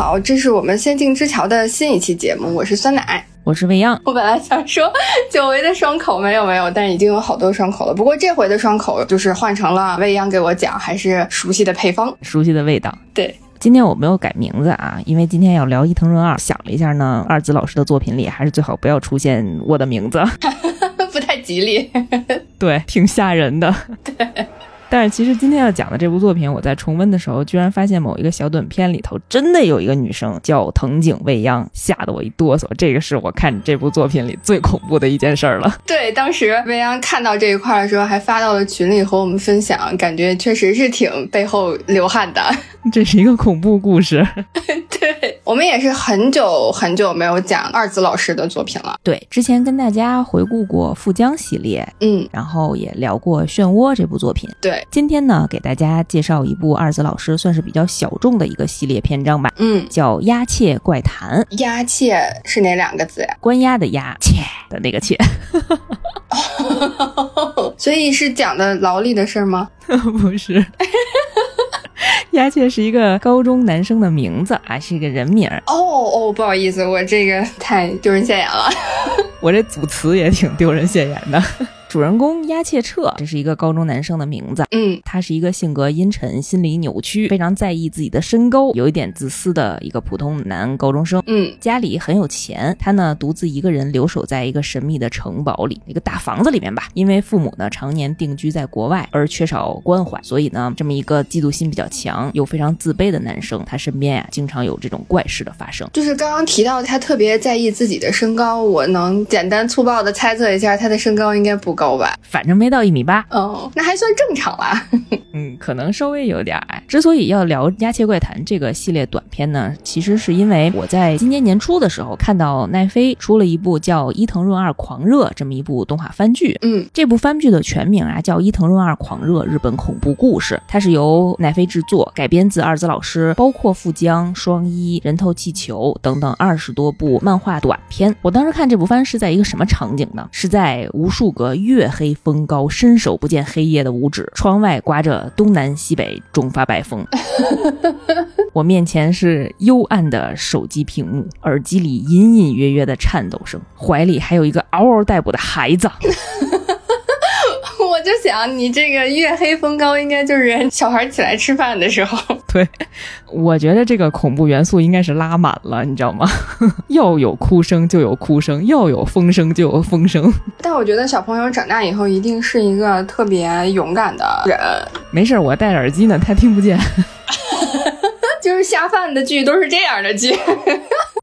好，这是我们《仙境之桥》的新一期节目，我是酸奶，我是未央。我本来想说久违的双口，没有没有，但是已经有好多双口了。不过这回的双口就是换成了未央给我讲，还是熟悉的配方，熟悉的味道。对，今天我没有改名字啊，因为今天要聊伊藤润二，想了一下呢，二子老师的作品里还是最好不要出现我的名字，不太吉利。对，挺吓人的。对。但是其实今天要讲的这部作品，我在重温的时候，居然发现某一个小短片里头真的有一个女生叫藤井未央，吓得我一哆嗦。这个是我看这部作品里最恐怖的一件事儿了。对，当时未央看到这一块的时候，还发到了群里和我们分享，感觉确实是挺背后流汗的。这是一个恐怖故事。对我们也是很久很久没有讲二子老师的作品了。对，之前跟大家回顾过富江系列，嗯，然后也聊过漩涡这部作品。对，今天呢，给大家介绍一部二子老师算是比较小众的一个系列篇章吧。嗯，叫《鸦雀怪谈》。鸦雀是哪两个字呀？关押的押，切的那个切。所以是讲的劳力的事儿吗？不是。鸦雀是一个高中男生的名字啊，是一个人名。哦哦，不好意思，我这个太丢人现眼了。我这组词也挺丢人现眼的。主人公鸦切彻，这是一个高中男生的名字。嗯，他是一个性格阴沉、心理扭曲、非常在意自己的身高、有一点自私的一个普通男高中生。嗯，家里很有钱，他呢独自一个人留守在一个神秘的城堡里，一个大房子里面吧。因为父母呢常年定居在国外，而缺少关怀，所以呢这么一个嫉妒心比较强又非常自卑的男生，他身边呀经常有这种怪事的发生。就是刚刚提到他特别在意自己的身高，我能简单粗暴的猜测一下，他的身高应该不高吧？反正没到一米八，哦，那还算正常啦。嗯，可能稍微有点矮。之所以要聊《鸦雀怪谈》这个系列短片呢，其实是因为我在今年年初的时候看到奈飞出了一部叫《伊藤润二狂热》这么一部动画番剧。嗯，这部番剧的全名啊叫《伊藤润二狂热日本恐怖故事》，它是由奈飞制作，改编自二子老师包括富江、双一、人头气球等等二十多部漫画短片。我当时看这部番是在一个什么场景呢？是在无数个月黑。风高，伸手不见黑夜的五指，窗外刮着东南西北中发白风。我面前是幽暗的手机屏幕，耳机里隐隐约约的颤抖声，怀里还有一个嗷嗷待哺的孩子。我就想，你这个月黑风高，应该就是小孩起来吃饭的时候。对，我觉得这个恐怖元素应该是拉满了，你知道吗？要有哭声就有哭声，要有风声就有风声。但我觉得小朋友长大以后一定是一个特别勇敢的人。没事，我戴着耳机呢，他听不见。就是下饭的剧都是这样的剧。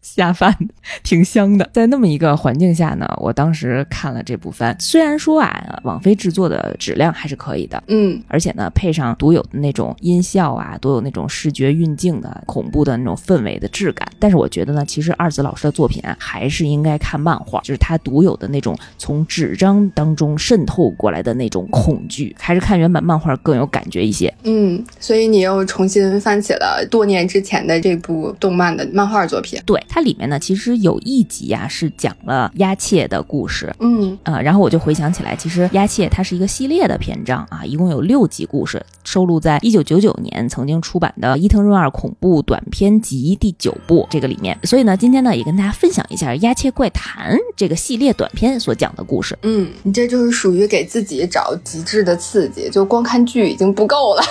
下饭挺香的，在那么一个环境下呢，我当时看了这部番，虽然说啊，网飞制作的质量还是可以的，嗯，而且呢，配上独有的那种音效啊，独有那种视觉运镜的恐怖的那种氛围的质感，但是我觉得呢，其实二子老师的作品啊，还是应该看漫画，就是他独有的那种从纸张当中渗透过来的那种恐惧，还是看原版漫画更有感觉一些。嗯，所以你又重新翻起了多年之前的这部动漫的漫画作品，对它。里面呢，其实有一集啊是讲了鸦雀的故事，嗯呃，然后我就回想起来，其实鸦雀它是一个系列的篇章啊，一共有六集故事，收录在一九九九年曾经出版的伊藤润二恐怖短篇集第九部这个里面。所以呢，今天呢也跟大家分享一下《鸦雀怪谈》这个系列短片所讲的故事。嗯，你这就是属于给自己找极致的刺激，就光看剧已经不够了。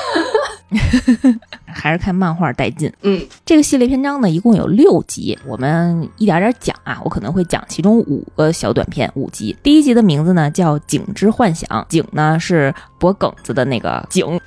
还是看漫画带劲。嗯，这个系列篇章呢，一共有六集，我们一点点讲啊。我可能会讲其中五个小短片，五集。第一集的名字呢叫《井之幻想》，井呢是脖梗子的那个景，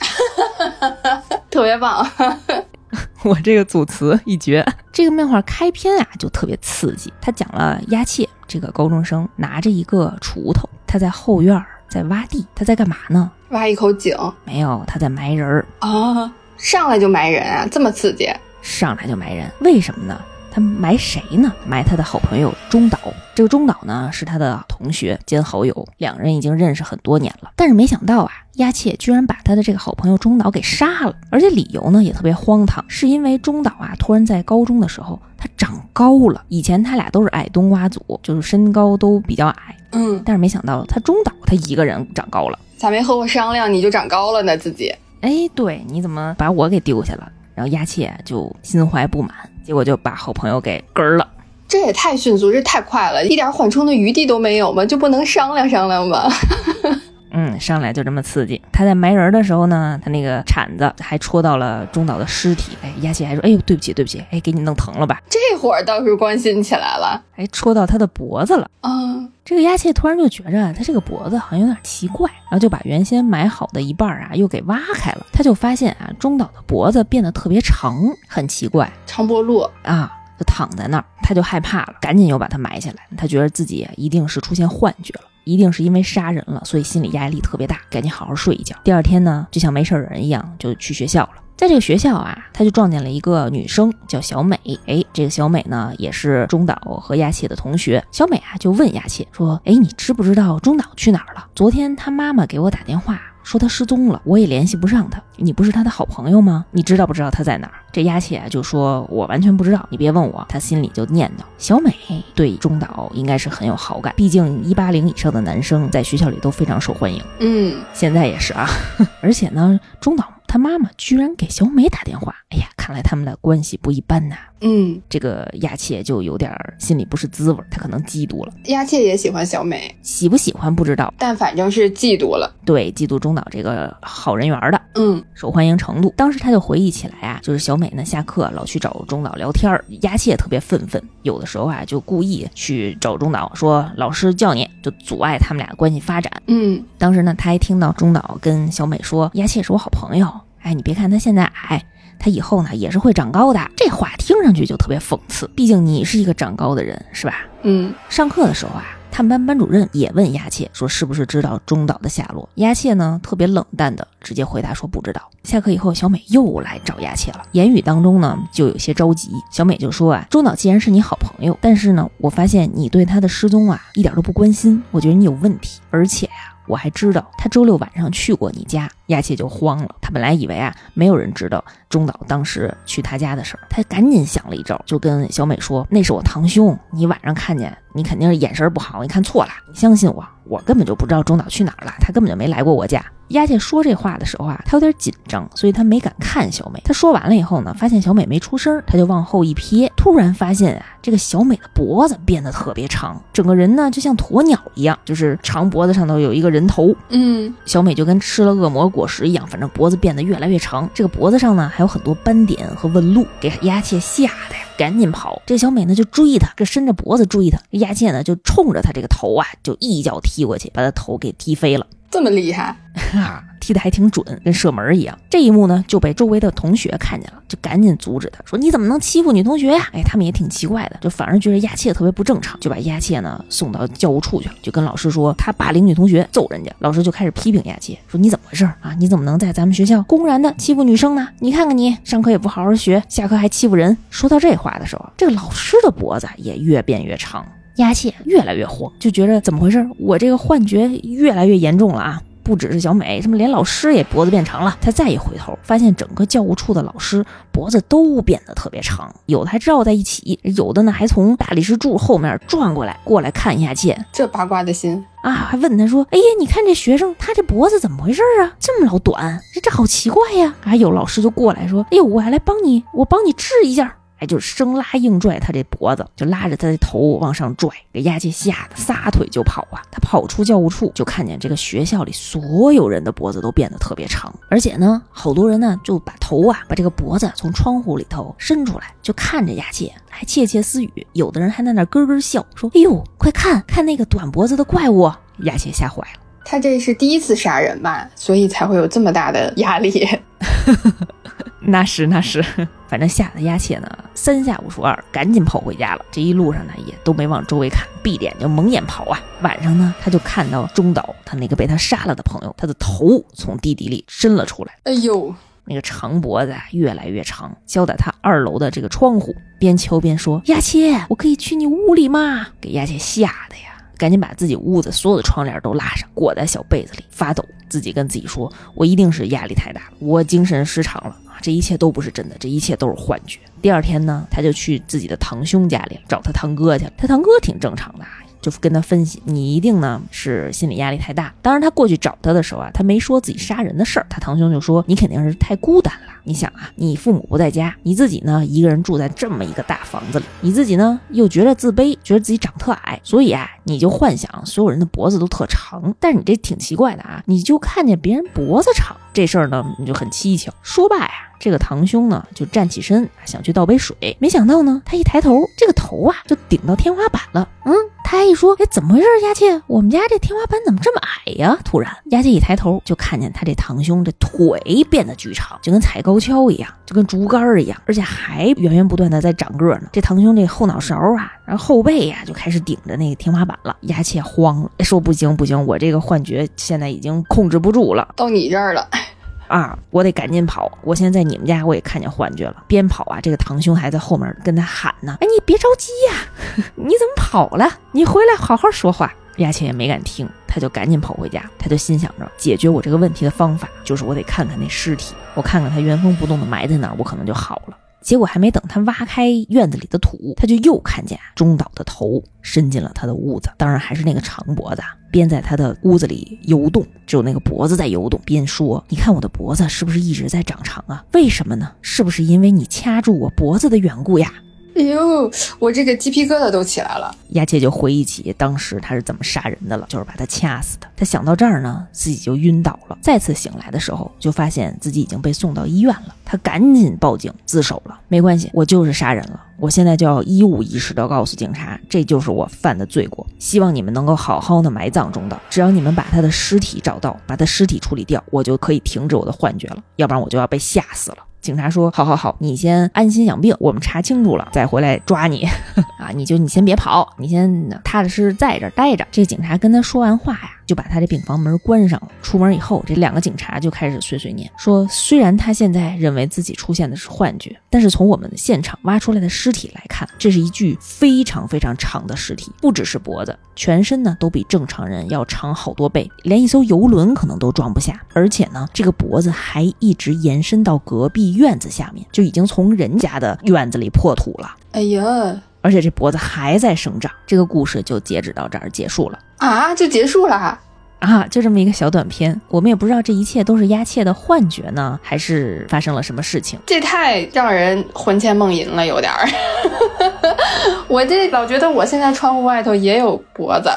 特别棒。我这个组词一绝。这个漫画开篇啊就特别刺激，他讲了鸭切这个高中生拿着一个锄头，他在后院在挖地，他在干嘛呢？挖一口井？没有，他在埋人儿啊！上来就埋人啊，这么刺激！上来就埋人，为什么呢？他埋谁呢？埋他的好朋友中岛。这个中岛呢是他的同学兼好友，两人已经认识很多年了。但是没想到啊，鸦雀居然把他的这个好朋友中岛给杀了，而且理由呢也特别荒唐，是因为中岛啊突然在高中的时候他长高了。以前他俩都是矮冬瓜组，就是身高都比较矮。嗯，但是没想到他中岛他一个人长高了，咋没和我商量你就长高了呢？自己？哎，对，你怎么把我给丢下了？然后丫妾就心怀不满，结果就把好朋友给跟了。这也太迅速，这太快了，一点缓冲的余地都没有吗？就不能商量商量吗？嗯，上来就这么刺激。他在埋人的时候呢，他那个铲子还戳到了中岛的尸体。哎，丫切还说：“哎呦，对不起，对不起，哎，给你弄疼了吧？”这会儿倒是关心起来了，哎，戳到他的脖子了。嗯，这个丫切突然就觉着他这个脖子好像有点奇怪，然后就把原先埋好的一半啊又给挖开了。他就发现啊，中岛的脖子变得特别长，很奇怪，长脖鹿啊。就躺在那儿，他就害怕了，赶紧又把它埋起来。他觉得自己一定是出现幻觉了，一定是因为杀人了，所以心理压力特别大，赶紧好好睡一觉。第二天呢，就像没事人一样，就去学校了。在这个学校啊，他就撞见了一个女生，叫小美。哎，这个小美呢，也是中岛和亚切的同学。小美啊，就问亚切说：“哎，你知不知道中岛去哪儿了？昨天他妈妈给我打电话。”说他失踪了，我也联系不上他。你不是他的好朋友吗？你知道不知道他在哪儿？这丫切就说：“我完全不知道，你别问我。”他心里就念叨：小美对中岛应该是很有好感，毕竟一八零以上的男生在学校里都非常受欢迎。嗯，现在也是啊。而且呢，中岛他妈妈居然给小美打电话。哎呀，看来他们的关系不一般呐。嗯，这个亚切就有点心里不是滋味，他可能嫉妒了。亚切也喜欢小美，喜不喜欢不知道，但反正是嫉妒了。对，嫉妒中岛这个好人缘的，嗯，受欢迎程度。当时他就回忆起来啊，就是小美呢下课老去找中岛聊天，亚切特别愤愤，有的时候啊就故意去找中岛说老师叫你，就阻碍他们俩关系发展。嗯，当时呢他还听到中岛跟小美说，亚切是我好朋友，哎，你别看他现在矮。他以后呢也是会长高的，这话听上去就特别讽刺。毕竟你是一个长高的人，是吧？嗯。上课的时候啊，他们班班主任也问丫切说是不是知道中岛的下落。丫切呢特别冷淡的直接回答说不知道。下课以后，小美又来找丫切了，言语当中呢就有些着急。小美就说啊，中岛既然是你好朋友，但是呢，我发现你对他的失踪啊一点都不关心，我觉得你有问题，而且呀。我还知道他周六晚上去过你家，亚切就慌了。他本来以为啊，没有人知道中岛当时去他家的事儿，他赶紧想了一招，就跟小美说：“那是我堂兄，你晚上看见，你肯定是眼神不好，你看错了。你相信我，我根本就不知道中岛去哪儿了，他根本就没来过我家。”丫切说这话的时候啊，她有点紧张，所以她没敢看小美。她说完了以后呢，发现小美没出声，她就往后一瞥，突然发现啊，这个小美的脖子变得特别长，整个人呢就像鸵鸟一样，就是长脖子上头有一个人头。嗯，小美就跟吃了恶魔果实一样，反正脖子变得越来越长。这个脖子上呢还有很多斑点和纹路，给丫切吓得呀，赶紧跑。这小美呢就追他，这伸着脖子追他。丫切呢就冲着他这个头啊，就一脚踢过去，把他头给踢飞了。这么厉害 啊！踢得还挺准，跟射门一样。这一幕呢，就被周围的同学看见了，就赶紧阻止他，说：“你怎么能欺负女同学呀？”哎，他们也挺奇怪的，就反而觉得亚切特别不正常，就把亚切呢送到教务处去了，就跟老师说他霸凌女同学，揍人家。老师就开始批评亚切，说：“你怎么回事啊？你怎么能在咱们学校公然的欺负女生呢？你看看你，上课也不好好学，下课还欺负人。”说到这话的时候，这个老师的脖子也越变越长，亚切越来越慌，就觉着怎么回事？我这个幻觉越来越严重了啊！不只是小美，什么连老师也脖子变长了。他再一回头，发现整个教务处的老师脖子都变得特别长，有的还绕在一起，有的呢还从大理石柱后面转过来，过来看亚切。这八卦的心啊，还问他说：“哎呀，你看这学生，他这脖子怎么回事啊？这么老短，这这好奇怪呀！”还有老师就过来说：“哎呦，我还来帮你，我帮你治一下。”哎，就生拉硬拽他这脖子，就拉着他的头往上拽，给丫切吓得撒腿就跑啊！他跑出教务处，就看见这个学校里所有人的脖子都变得特别长，而且呢，好多人呢就把头啊，把这个脖子从窗户里头伸出来，就看着丫切，还窃窃私语。有的人还在那咯咯笑，说：“哎呦，快看看那个短脖子的怪物！”丫切吓坏了，他这是第一次杀人吧，所以才会有这么大的压力。那是那是，反正吓得丫切呢，三下五除二，赶紧跑回家了。这一路上呢，也都没往周围看，闭着眼就蒙眼跑啊。晚上呢，他就看到中岛他那个被他杀了的朋友，他的头从地底里伸了出来。哎呦，那个长脖子啊，越来越长，交在他二楼的这个窗户，边敲边说：“丫切，我可以去你屋里吗？”给丫切吓得呀，赶紧把自己屋子所有的窗帘都拉上，裹在小被子里发抖，自己跟自己说：“我一定是压力太大了，我精神失常了。”这一切都不是真的，这一切都是幻觉。第二天呢，他就去自己的堂兄家里找他堂哥去了。他堂哥挺正常的，就跟他分析：“你一定呢是心理压力太大。”当然，他过去找他的时候啊，他没说自己杀人的事儿。他堂兄就说：“你肯定是太孤单了。”你想啊，你父母不在家，你自己呢一个人住在这么一个大房子里，你自己呢又觉得自卑，觉得自己长特矮，所以啊，你就幻想所有人的脖子都特长。但是你这挺奇怪的啊，你就看见别人脖子长这事儿呢，你就很蹊跷。说罢呀。这个堂兄呢，就站起身想去倒杯水，没想到呢，他一抬头，这个头啊就顶到天花板了。嗯，他还一说，哎，怎么回事？丫切，我们家这天花板怎么这么矮呀？突然，丫切一抬头，就看见他这堂兄这腿变得巨长，就跟踩高跷一样，就跟竹竿一样，而且还源源不断的在长个呢。这堂兄这后脑勺啊，然后后背呀，就开始顶着那个天花板了。牙切慌了，说不行不行，我这个幻觉现在已经控制不住了，到你这儿了。啊！我得赶紧跑！我现在在你们家，我也看见幻觉了。边跑啊，这个堂兄还在后面跟他喊呢：“哎，你别着急呀，你怎么跑了？你回来好好说话。”亚茜也没敢听，他就赶紧跑回家。他就心想着，解决我这个问题的方法就是我得看看那尸体，我看看他原封不动的埋在哪儿，我可能就好了。结果还没等他挖开院子里的土，他就又看见中岛的头伸进了他的屋子，当然还是那个长脖子，边在他的屋子里游动，只有那个脖子在游动，边说：“你看我的脖子是不是一直在长长啊？为什么呢？是不是因为你掐住我脖子的缘故呀？”哎呦，我这个鸡皮疙瘩都起来了。亚切就回忆起当时他是怎么杀人的了，就是把他掐死的。他想到这儿呢，自己就晕倒了。再次醒来的时候，就发现自己已经被送到医院了。他赶紧报警自首了。没关系，我就是杀人了。我现在就要一五一十的告诉警察，这就是我犯的罪过。希望你们能够好好的埋葬中岛。只要你们把他的尸体找到，把他尸体处理掉，我就可以停止我的幻觉了。要不然我就要被吓死了。警察说：“好好好，你先安心养病，我们查清楚了再回来抓你 啊！你就你先别跑，你先踏踏实实在这待着。”这警察跟他说完话呀。就把他的病房门关上了。出门以后，这两个警察就开始碎碎念，说虽然他现在认为自己出现的是幻觉，但是从我们的现场挖出来的尸体来看，这是一具非常非常长的尸体，不只是脖子，全身呢都比正常人要长好多倍，连一艘游轮可能都装不下。而且呢，这个脖子还一直延伸到隔壁院子下面，就已经从人家的院子里破土了。哎呀！而且这脖子还在生长，这个故事就截止到这儿结束了啊，就结束了啊，就这么一个小短片，我们也不知道这一切都是鸦切的幻觉呢，还是发生了什么事情？这太让人魂牵梦萦了，有点儿。我这老觉得我现在窗户外头也有脖子。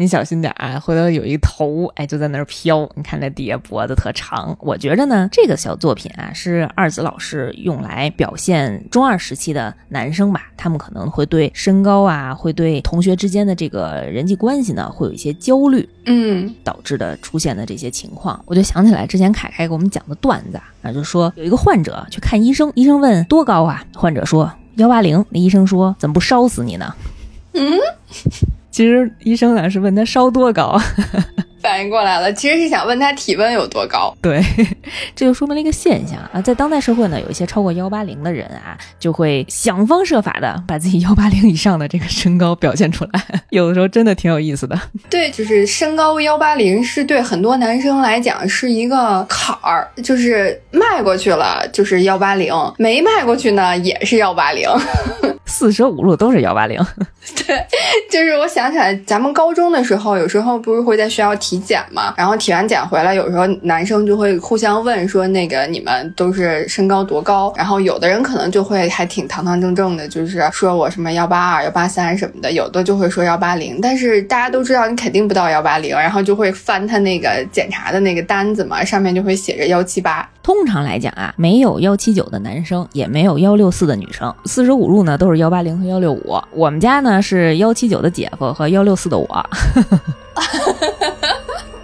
你小心点啊，回头有一头，哎，就在那儿飘。你看那底下脖子特长。我觉着呢，这个小作品啊，是二子老师用来表现中二时期的男生吧，他们可能会对身高啊，会对同学之间的这个人际关系呢，会有一些焦虑，嗯，导致的出现的这些情况。我就想起来之前凯凯给我们讲的段子啊，就说有一个患者去看医生，医生问多高啊，患者说幺八零，那医生说怎么不烧死你呢？嗯。其实医生呢是问他烧多高，反应过来了，其实是想问他体温有多高。对，这就说明了一个现象啊，在当代社会呢，有一些超过幺八零的人啊，就会想方设法的把自己幺八零以上的这个身高表现出来，有的时候真的挺有意思的。对，就是身高幺八零是对很多男生来讲是一个坎儿，就是迈过去了就是幺八零，没迈过去呢也是幺八零。四舍五入都是幺八零，对，就是我想起来，咱们高中的时候，有时候不是会在学校体检嘛，然后体完检回来，有时候男生就会互相问说，那个你们都是身高多高？然后有的人可能就会还挺堂堂正正的，就是说我什么幺八二、幺八三什么的，有的就会说幺八零，但是大家都知道你肯定不到幺八零，然后就会翻他那个检查的那个单子嘛，上面就会写着幺七八。通常来讲啊，没有幺七九的男生，也没有幺六四的女生，四舍五入呢都是幺八零和幺六五。我们家呢是幺七九的姐夫和幺六四的我。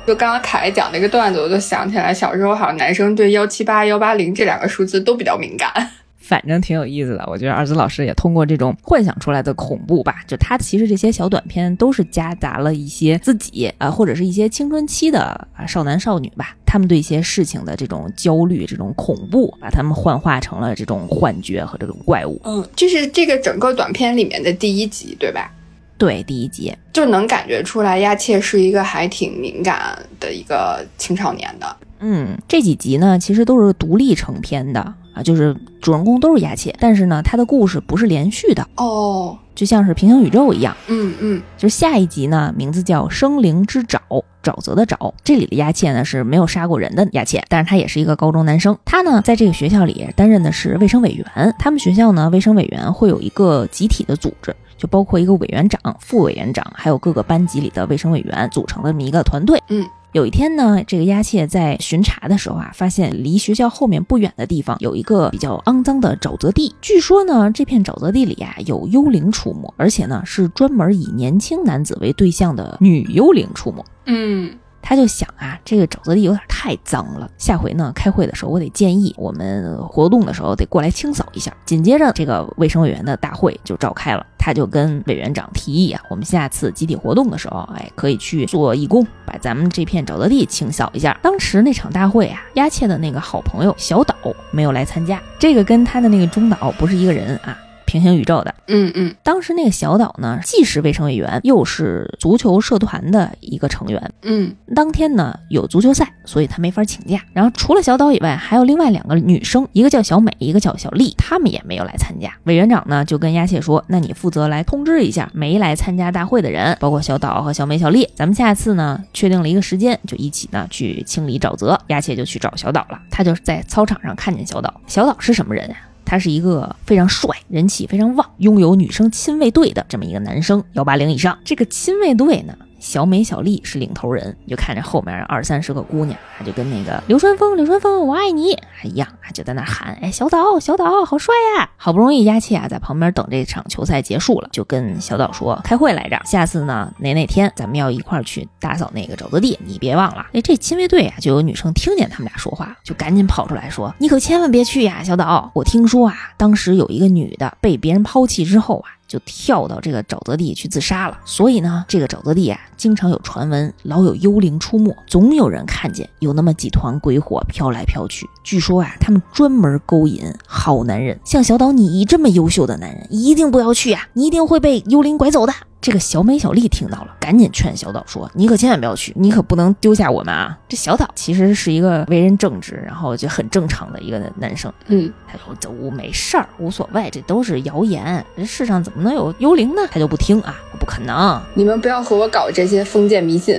就刚刚凯讲那个段子，我就想起来，小时候好像男生对幺七八、幺八零这两个数字都比较敏感。反正挺有意思的，我觉得二子老师也通过这种幻想出来的恐怖吧，就他其实这些小短片都是夹杂了一些自己啊，或者是一些青春期的啊少男少女吧，他们对一些事情的这种焦虑、这种恐怖，把他们幻化成了这种幻觉和这种怪物。嗯，这是这个整个短片里面的第一集，对吧？对，第一集就能感觉出来，亚切是一个还挺敏感的一个青少年的。嗯，这几集呢，其实都是独立成片的。啊，就是主人公都是鸦切，但是呢，它的故事不是连续的，哦，就像是平行宇宙一样。嗯嗯就是下一集呢，名字叫《生灵之沼》，沼泽的沼。这里的鸦切呢是没有杀过人的鸦切，但是他也是一个高中男生。他呢在这个学校里担任的是卫生委员。他们学校呢卫生委员会有一个集体的组织，就包括一个委员长、副委员长，还有各个班级里的卫生委员组成的这么一个团队。嗯。有一天呢，这个押切在巡查的时候啊，发现离学校后面不远的地方有一个比较肮脏的沼泽地。据说呢，这片沼泽地里啊有幽灵出没，而且呢是专门以年轻男子为对象的女幽灵出没。嗯他就想啊，这个沼泽地有点太脏了，下回呢开会的时候，我得建议我们活动的时候得过来清扫一下。紧接着，这个卫生委员的大会就召开了，他就跟委员长提议啊，我们下次集体活动的时候，哎，可以去做义工，把咱们这片沼泽地清扫一下。当时那场大会啊，鸦切的那个好朋友小岛没有来参加，这个跟他的那个中岛不是一个人啊。平行宇宙的，嗯嗯当时那个小岛呢，既是卫生委员，又是足球社团的一个成员。嗯当天呢有足球赛，所以他没法请假。然后除了小岛以外，还有另外两个女生，一个叫小美，一个叫小丽，她们也没有来参加。委员长呢就跟鸦切说：“那你负责来通知一下没来参加大会的人，包括小岛和小美、小丽。咱们下次呢确定了一个时间，就一起呢去清理沼泽。”鸦切就去找小岛了。他就在操场上看见小岛。小岛是什么人呀、他是一个非常帅、人气非常旺、拥有女生亲卫队的这么一个男生，幺八零以上。这个亲卫队呢，小美、小丽是领头人，你就看着后面二三十个姑娘，她就跟那个流川枫、流川枫，我爱你一样，就在那喊，哎，小岛，小岛，好帅呀！好不容易鸦切啊在旁边等这场球赛结束了，就跟小岛说开会来着，下次呢哪哪天咱们要一块儿去打扫那个沼泽地，你别忘了。哎，这亲卫队啊就有女生听见他们俩说话，就赶紧跑出来说，你可千万别去呀，小岛，我听说啊，当时有一个女的被别人抛弃之后啊。就跳到这个沼泽地去自杀了，所以呢，这个沼泽地啊，经常有传闻，老有幽灵出没，总有人看见有那么几团鬼火飘来飘去。据说啊，他们专门勾引好男人，像小岛你这么优秀的男人，一定不要去啊，你一定会被幽灵拐走的。这个小美、小丽听到了，赶紧劝小岛说：“你可千万不要去，你可不能丢下我们啊！”这小岛其实是一个为人正直，然后就很正常的一个男生，嗯他说：“走，没事儿，无所谓，这都是谣言。这世上怎么能有幽灵呢？”他就不听啊，不可能，你们不要和我搞这些封建迷信。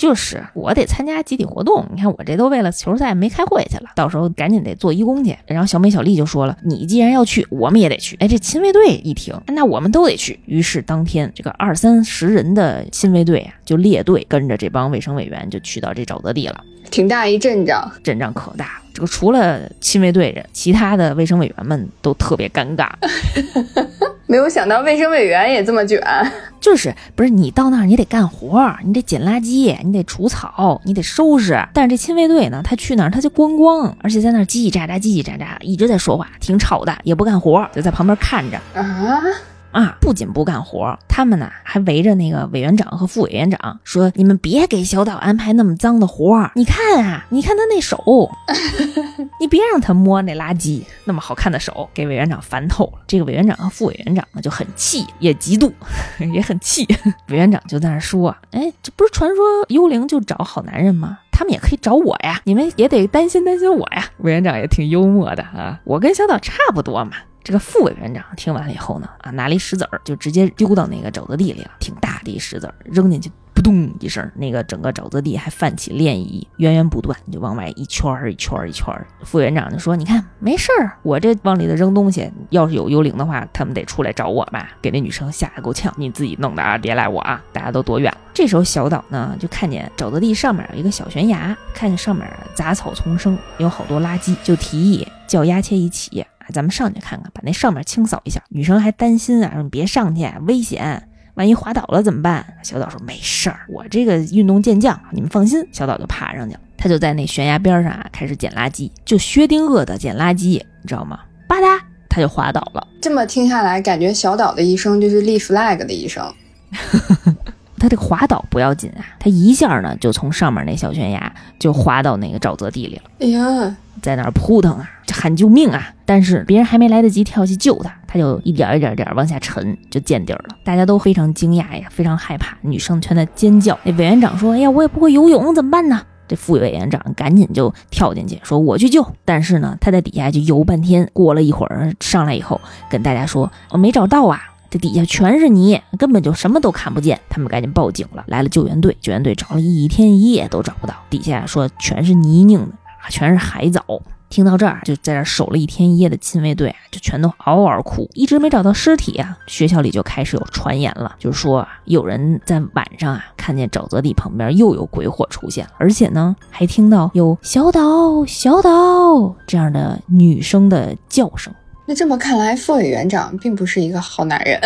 就是我得参加集体活动。你看我这都为了球赛没开会去了，到时候赶紧得做义工去。然后小美、小丽就说了：“你既然要去，我们也得去。”哎，这亲卫队一听，那我们都得去。于是当天这个二三十人的亲卫队啊，就列队跟着这帮卫生委员就去到这沼泽地了。挺大一阵仗，阵仗可大了。这个除了亲卫队人，其他的卫生委员们都特别尴尬。没有想到卫生委员也这么卷。就是不是你到那儿你得干活儿，你得捡垃圾，你得除草，你得收拾。但是这亲卫队呢，他去那儿他就观光，而且在那儿叽叽喳喳、叽叽喳喳，一直在说话，挺吵的，也不干活儿，就在旁边看着。啊，啊，不仅不干活，他们呢还围着那个委员长和副委员长说：“你们别给小岛安排那么脏的活儿，你看啊，你看他那手，你别让他摸那垃圾，那么好看的手，给委员长烦透了。”这个委员长和副委员长呢就很气，也嫉妒，也很气。委员长就在那说：“哎，这不是传说幽灵就找好男人吗？”他们也可以找我呀，你们也得担心担心我呀。委员长也挺幽默的啊，我跟小岛差不多嘛。这个副委员长听完了以后呢，啊，拿了一石子儿就直接丢到那个沼泽地里了，挺大的一石子儿，扔进去，扑通一声，那个整个沼泽地还泛起涟漪，源源不断，就往外一圈儿一圈儿一圈儿。副委员长就说：“你看，没事儿，我这往里头扔东西，要是有幽灵的话，他们得出来找我吧。”给那女生吓得够呛，你自己弄的啊，别赖我啊！大家都躲远了。这时候小岛呢，就看见沼泽地上面有一个小悬崖，看见上面杂草丛生，有好多垃圾，就提议叫鸦切一起。咱们上去看看，把那上面清扫一下。女生还担心啊，说你别上去，危险，万一滑倒了怎么办？小岛说没事儿，我这个运动健将，你们放心。小岛就爬上去了，他就在那悬崖边上啊，开始捡垃圾，就薛定谔的捡垃圾，你知道吗？吧嗒，他就滑倒了。这么听下来，感觉小岛的一生就是立 flag 的一生。他这个滑倒不要紧啊，他一下呢就从上面那小悬崖就滑到那个沼泽地里了。哎呀，在那儿扑腾啊，就喊救命啊！但是别人还没来得及跳下去救他，他就一点一点点往下沉，就见底儿了。大家都非常惊讶呀，非常害怕，女生全在尖叫。那委员长说：“哎呀，我也不会游泳，怎么办呢？”这副委员长赶紧就跳进去说我去救，但是呢，他在底下就游半天。过了一会儿上来以后，跟大家说我没找到啊，这底下全是泥，根本就什么都看不见。他们赶紧报警了，来了救援队，救援队找了一天一夜都找不到，底下说全是泥泞的，全是海藻。听到这儿，就在这守了一天一夜的亲卫队啊，就全都嗷嗷哭，一直没找到尸体啊。学校里就开始有传言了，就是说有人在晚上啊，看见沼泽地旁边又有鬼火出现了，而且呢，还听到有小岛小岛这样的女生的叫声。那这么看来，副委员长并不是一个好男人。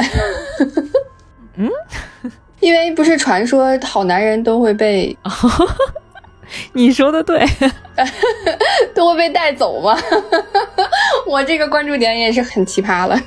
嗯，因为不是传说好男人都会被。你说的对，都会被带走吗？我这个关注点也是很奇葩了。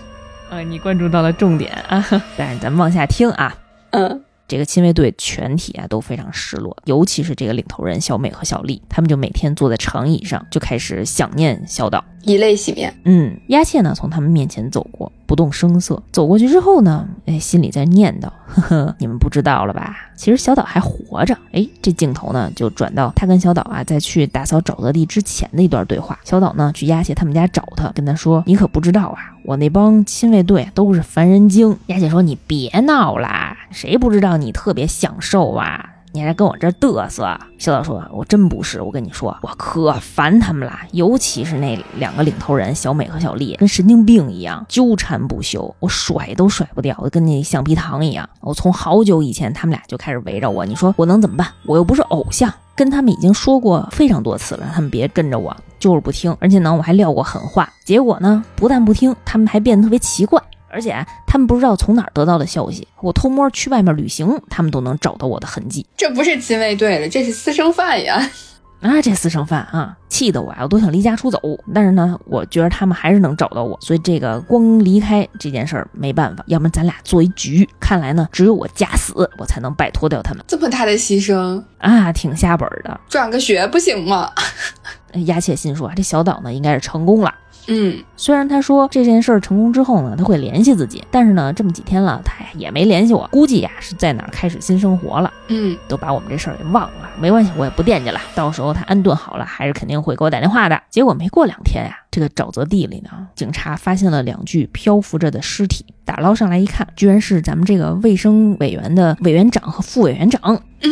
呃，你关注到了重点啊，但是咱们往下听啊。嗯，这个亲卫队全体啊都非常失落，尤其是这个领头人小美和小丽，他们就每天坐在长椅上，就开始想念小岛，以泪洗面。嗯，丫切呢从他们面前走过。不动声色走过去之后呢，哎，心里在念叨：呵呵，你们不知道了吧？其实小岛还活着。哎，这镜头呢就转到他跟小岛啊在去打扫沼泽地之前的一段对话。小岛呢去鸭血他们家找他，跟他说：“你可不知道啊，我那帮亲卫队都是凡人精。”鸭血说：“你别闹啦，谁不知道你特别享受啊？”你还跟我这嘚瑟？小岛说：“我真不是，我跟你说，我可烦他们了，尤其是那两个领头人小美和小丽，跟神经病一样纠缠不休，我甩都甩不掉，我跟那橡皮糖一样。我从好久以前，他们俩就开始围着我，你说我能怎么办？我又不是偶像，跟他们已经说过非常多次了，他们别跟着我，就是不听。而且呢，我还撂过狠话，结果呢，不但不听，他们还变得特别奇怪。”而且他们不知道从哪儿得到的消息，我偷摸去外面旅行，他们都能找到我的痕迹。这不是亲卫队了，这是私生饭呀！啊，这私生饭啊，气得我呀，我都想离家出走。但是呢，我觉得他们还是能找到我，所以这个光离开这件事儿没办法，要不然咱俩做一局。看来呢，只有我假死，我才能摆脱掉他们。这么大的牺牲啊，挺下本的。转个学不行吗？亚切心说，这小岛呢，应该是成功了。嗯，虽然他说这件事儿成功之后呢，他会联系自己，但是呢，这么几天了，他也没联系我，估计呀是在哪儿开始新生活了。嗯，都把我们这事儿给忘了，没关系，我也不惦记了。到时候他安顿好了，还是肯定会给我打电话的。结果没过两天呀，这个沼泽地里呢，警察发现了两具漂浮着的尸体，打捞上来一看，居然是咱们这个卫生委员的委员长和副委员长。嗯，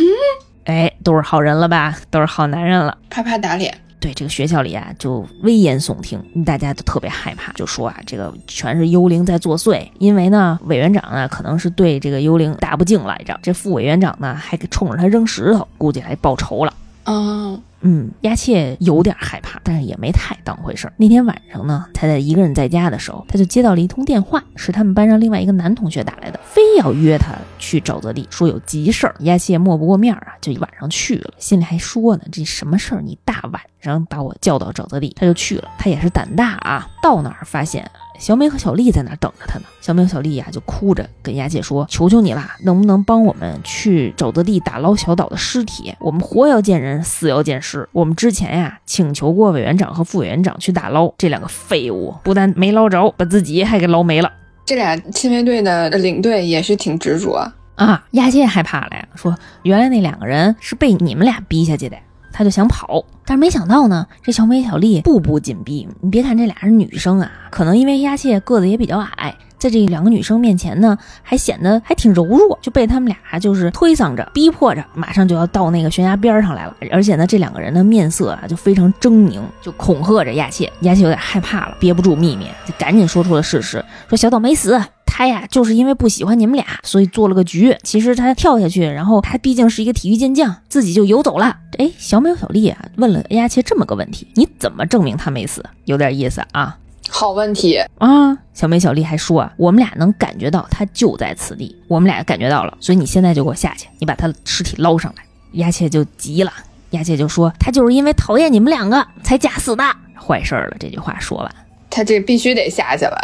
哎，都是好人了吧？都是好男人了，啪啪打脸。对这个学校里啊，就危言耸听，大家都特别害怕，就说啊，这个全是幽灵在作祟。因为呢，委员长啊可能是对这个幽灵大不敬来着，这副委员长呢还冲着他扔石头，估计来报仇了。嗯。嗯，丫切有点害怕，但是也没太当回事儿。那天晚上呢，他在一个人在家的时候，他就接到了一通电话，是他们班上另外一个男同学打来的，非要约他去沼泽地，说有急事儿。丫切抹不过面啊，就一晚上去了，心里还说呢，这什么事儿？你大晚上把我叫到沼泽地，他就去了。他也是胆大啊，到那儿发现。小美和小丽在那等着他呢。小美和小丽呀，就哭着跟雅姐说：“求求你了，能不能帮我们去沼泽地打捞小岛的尸体？我们活要见人，死要见尸。我们之前呀，请求过委员长和副委员长去打捞，这两个废物不但没捞着，把自己还给捞没了。这俩亲卫队的领队也是挺执着啊。丫姐害怕了呀，说原来那两个人是被你们俩逼下去的。”他就想跑，但是没想到呢，这小美小丽步步紧逼。你别看这俩是女生啊，可能因为丫切个子也比较矮，在这两个女生面前呢，还显得还挺柔弱，就被他们俩就是推搡着、逼迫着，马上就要到那个悬崖边上来了。而且呢，这两个人的面色啊就非常狰狞，就恐吓着丫切。丫切有点害怕了，憋不住秘密，就赶紧说出了事实，说小岛没死。他呀，就是因为不喜欢你们俩，所以做了个局。其实他跳下去，然后他毕竟是一个体育健将，自己就游走了。哎，小美小丽啊，问了丫切这么个问题：你怎么证明他没死？有点意思啊。好问题啊！小美小丽还说啊，我们俩能感觉到他就在此地，我们俩感觉到了，所以你现在就给我下去，你把他的尸体捞上来。丫切就急了，丫切就说他就是因为讨厌你们两个才假死的，坏事儿了。这句话说完，他这必须得下去了。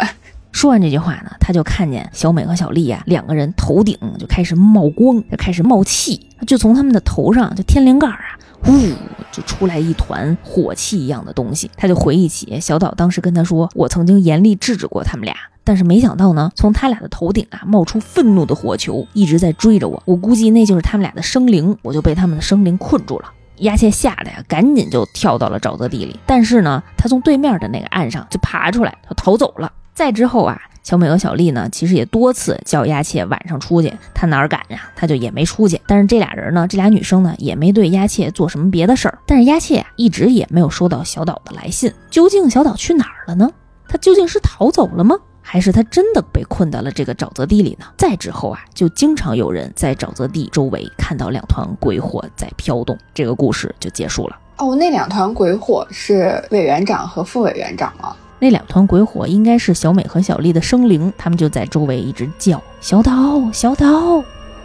说完这句话呢，他就看见小美和小丽呀两个人头顶就开始冒光，就开始冒气，就从他们的头上就天灵盖啊，呜，就出来一团火气一样的东西。他就回忆起小岛当时跟他说：“我曾经严厉制止过他们俩，但是没想到呢，从他俩的头顶啊冒出愤怒的火球，一直在追着我。我估计那就是他们俩的生灵，我就被他们的生灵困住了。”丫切吓得呀，赶紧就跳到了沼泽地里。但是呢，他从对面的那个岸上就爬出来，他逃走了。再之后啊，小美和小丽呢，其实也多次叫丫切晚上出去，他哪敢呀？他就也没出去。但是这俩人呢，这俩女生呢，也没对丫切做什么别的事儿。但是丫切呀，一直也没有收到小岛的来信。究竟小岛去哪儿了呢？他究竟是逃走了吗？还是他真的被困在了这个沼泽地里呢？再之后啊，就经常有人在沼泽地周围看到两团鬼火在飘动，这个故事就结束了。哦，那两团鬼火是委员长和副委员长吗？那两团鬼火应该是小美和小丽的生灵，他们就在周围一直叫小岛，小岛。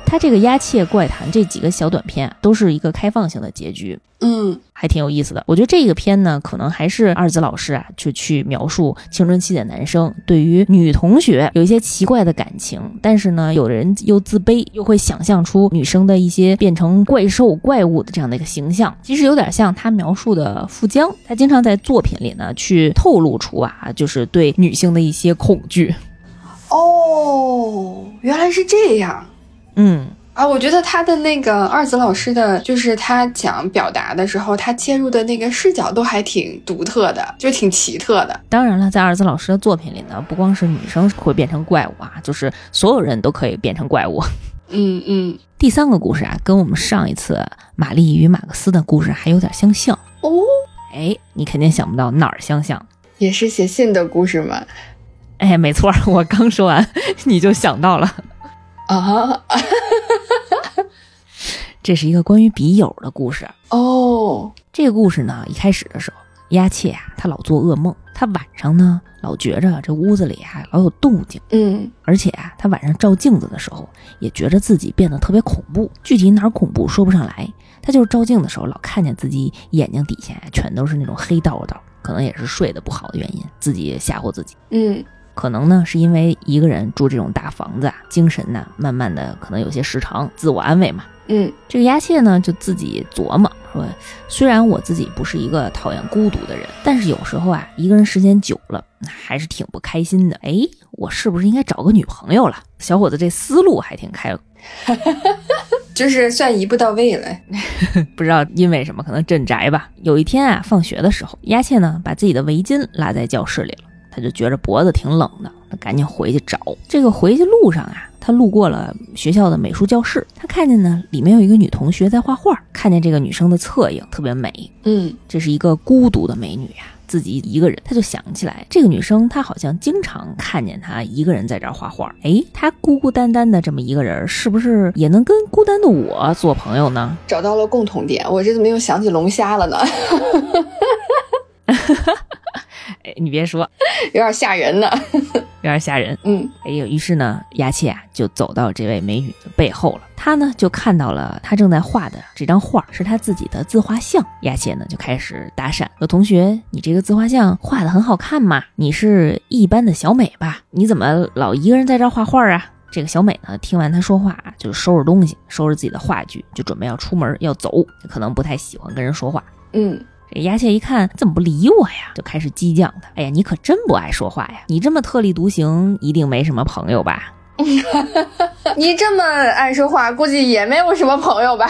他这个《鸦切怪谈》这几个小短片啊，都是一个开放性的结局，嗯，还挺有意思的。我觉得这个片呢，可能还是二子老师啊，就去描述青春期的男生对于女同学有一些奇怪的感情，但是呢，有的人又自卑，又会想象出女生的一些变成怪兽、怪物的这样的一个形象。其实有点像他描述的富江，他经常在作品里呢去透露出啊，就是对女性的一些恐惧。哦，原来是这样。嗯啊，我觉得他的那个二子老师的，就是他讲表达的时候，他切入的那个视角都还挺独特的，就挺奇特的。当然了，在二子老师的作品里呢，不光是女生会变成怪物啊，就是所有人都可以变成怪物。嗯嗯。第三个故事啊，跟我们上一次玛丽与马克思的故事还有点相像哦。哎，你肯定想不到哪儿相像，也是写信的故事吗？哎，没错，我刚说完 你就想到了。啊，这是一个关于笔友的故事哦。这个故事呢，一开始的时候，鸦切啊，他老做噩梦，他晚上呢老觉着这屋子里啊老有动静，嗯，而且啊，他晚上照镜子的时候，也觉着自己变得特别恐怖，具体哪儿恐怖说不上来。他就是照镜的时候，老看见自己眼睛底下全都是那种黑道道，可能也是睡得不好的原因，自己吓唬自己，嗯。可能呢，是因为一个人住这种大房子啊，精神呢慢慢的可能有些失常，自我安慰嘛。嗯，这个鸦切呢就自己琢磨说，虽然我自己不是一个讨厌孤独的人，但是有时候啊，一个人时间久了还是挺不开心的。哎，我是不是应该找个女朋友了？小伙子这思路还挺开，就是算一步到位了。不知道因为什么，可能镇宅吧。有一天啊，放学的时候，鸦切呢把自己的围巾落在教室里了。他就觉着脖子挺冷的，他赶紧回去找。这个回去路上啊，他路过了学校的美术教室，他看见呢里面有一个女同学在画画，看见这个女生的侧影特别美，嗯，这是一个孤独的美女呀，自己一个人。他就想起来，这个女生她好像经常看见她一个人在这儿画画。哎，她孤孤单单的这么一个人，是不是也能跟孤单的我做朋友呢？找到了共同点，我这怎么又想起龙虾了呢？哎，你别说，有点吓人呢，有点吓人。嗯，哎呦，于是呢，雅切啊就走到这位美女的背后了。他呢就看到了她正在画的这张画是她自己的自画像。雅切呢就开始搭讪说：“同学，你这个自画像画的很好看嘛？你是一般的小美吧？你怎么老一个人在这画画啊？”这个小美呢听完他说话啊，就收拾东西，收拾自己的画具，就准备要出门要走，可能不太喜欢跟人说话。嗯。这鸦切一看怎么不理我呀，就开始激将他。哎呀，你可真不爱说话呀！你这么特立独行，一定没什么朋友吧？你这么爱说话，估计也没有什么朋友吧？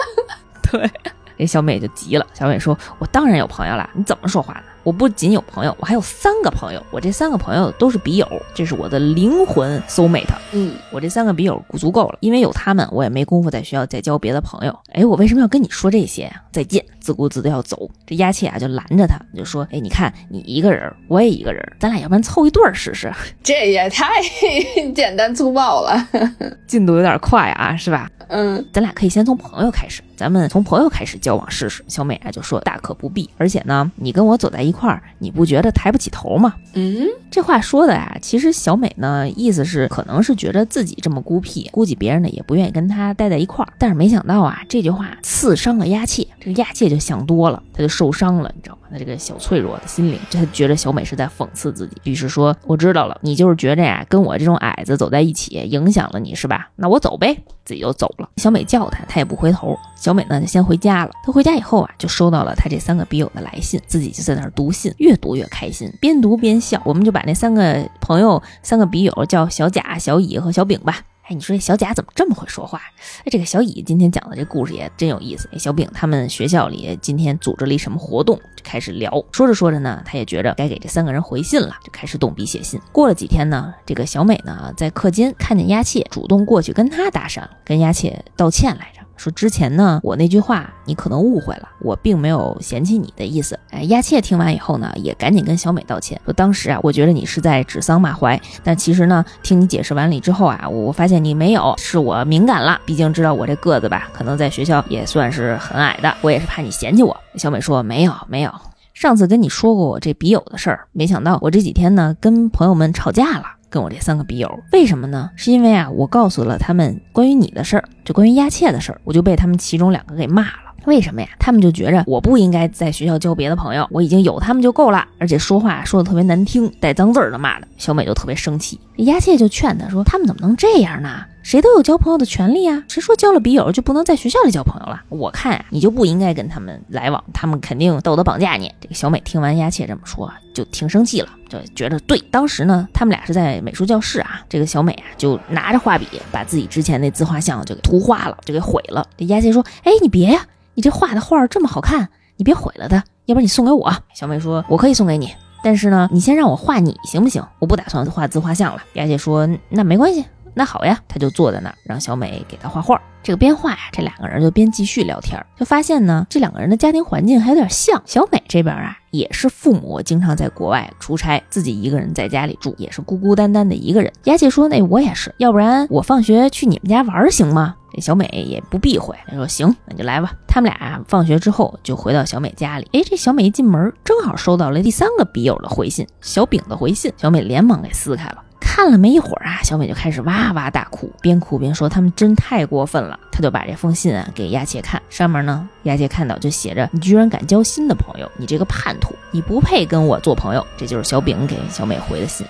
对，这小美就急了。小美说：“我当然有朋友了，你怎么说话呢？”我不仅有朋友，我还有三个朋友。我这三个朋友都是笔友，这是我的灵魂 soul mate。嗯，我这三个笔友足够了，因为有他们，我也没工夫在学校再交别的朋友。哎，我为什么要跟你说这些呀？再见，自顾自的要走。这丫切啊就拦着他，就说：“哎，你看你一个人，我也一个人，咱俩要不然凑一对儿试试？这也太 简单粗暴了，进度有点快啊，是吧？嗯，咱俩可以先从朋友开始，咱们从朋友开始交往试试。”小美啊就说：“大可不必，而且呢，你跟我走在一。”块儿，你不觉得抬不起头吗？嗯，这话说的呀，其实小美呢，意思是可能是觉得自己这么孤僻，估计别人呢也不愿意跟她待在一块儿。但是没想到啊，这句话刺伤了鸦切，这个鸦切就想多了，他就受伤了，你知道吗？他这个小脆弱的心灵，他觉得小美是在讽刺自己，于是说：“我知道了，你就是觉着呀，跟我这种矮子走在一起，影响了你是吧？那我走呗。”自己就走了。小美叫他，他也不回头。小美呢就先回家了。她回家以后啊，就收到了他这三个笔友的来信，自己就在那儿读信，越读越开心，边读边笑。我们就把那三个朋友、三个笔友叫小贾、小乙和小丙吧。哎，你说这小贾怎么这么会说话？哎，这个小乙今天讲的这故事也真有意思。哎，小丙他们学校里今天组织了一什么活动，就开始聊。说着说着呢，他也觉着该给这三个人回信了，就开始动笔写信。过了几天呢，这个小美呢在课间看见丫切，主动过去跟他搭讪，跟丫切道歉来着。说之前呢，我那句话你可能误会了，我并没有嫌弃你的意思。哎，丫切听完以后呢，也赶紧跟小美道歉，说当时啊，我觉得你是在指桑骂槐，但其实呢，听你解释完了之后啊，我发现你没有，是我敏感了。毕竟知道我这个子吧，可能在学校也算是很矮的，我也是怕你嫌弃我。小美说没有没有，上次跟你说过我这笔友的事儿，没想到我这几天呢跟朋友们吵架了。跟我这三个笔友，为什么呢？是因为啊，我告诉了他们关于你的事儿，就关于丫切的事儿，我就被他们其中两个给骂了。为什么呀？他们就觉着我不应该在学校交别的朋友，我已经有他们就够了，而且说话说的特别难听，带脏字儿的骂的。小美就特别生气，丫切就劝他说：“他们怎么能这样呢？谁都有交朋友的权利啊！谁说交了笔友就不能在学校里交朋友了？我看啊，你就不应该跟他们来往，他们肯定道德绑架你。”这个小美听完丫切这么说，就挺生气了，就觉得对。当时呢，他们俩是在美术教室啊，这个小美啊就拿着画笔把自己之前那自画像就给涂画了，就给毁了。这丫切说：“哎，你别呀！”你这画的画这么好看，你别毁了它，要不然你送给我。小美说：“我可以送给你，但是呢，你先让我画你行不行？我不打算画自画像了。”丫姐说：“那没关系，那好呀。”他就坐在那儿，让小美给他画画。这个边画呀，这两个人就边继续聊天，就发现呢，这两个人的家庭环境还有点像。小美这边啊，也是父母经常在国外出差，自己一个人在家里住，也是孤孤单单的一个人。丫姐说：“那我也是，要不然我放学去你们家玩行吗？”这小美也不避讳，她说：“行，那就来吧。”他们俩放学之后就回到小美家里。哎，这小美一进门，正好收到了第三个笔友的回信，小丙的回信。小美连忙给撕开了，看了没一会儿啊，小美就开始哇哇大哭，边哭边说：“他们真太过分了。”她就把这封信啊给亚切看，上面呢，亚切看到就写着：“你居然敢交新的朋友，你这个叛徒，你不配跟我做朋友。”这就是小饼给小美回的信。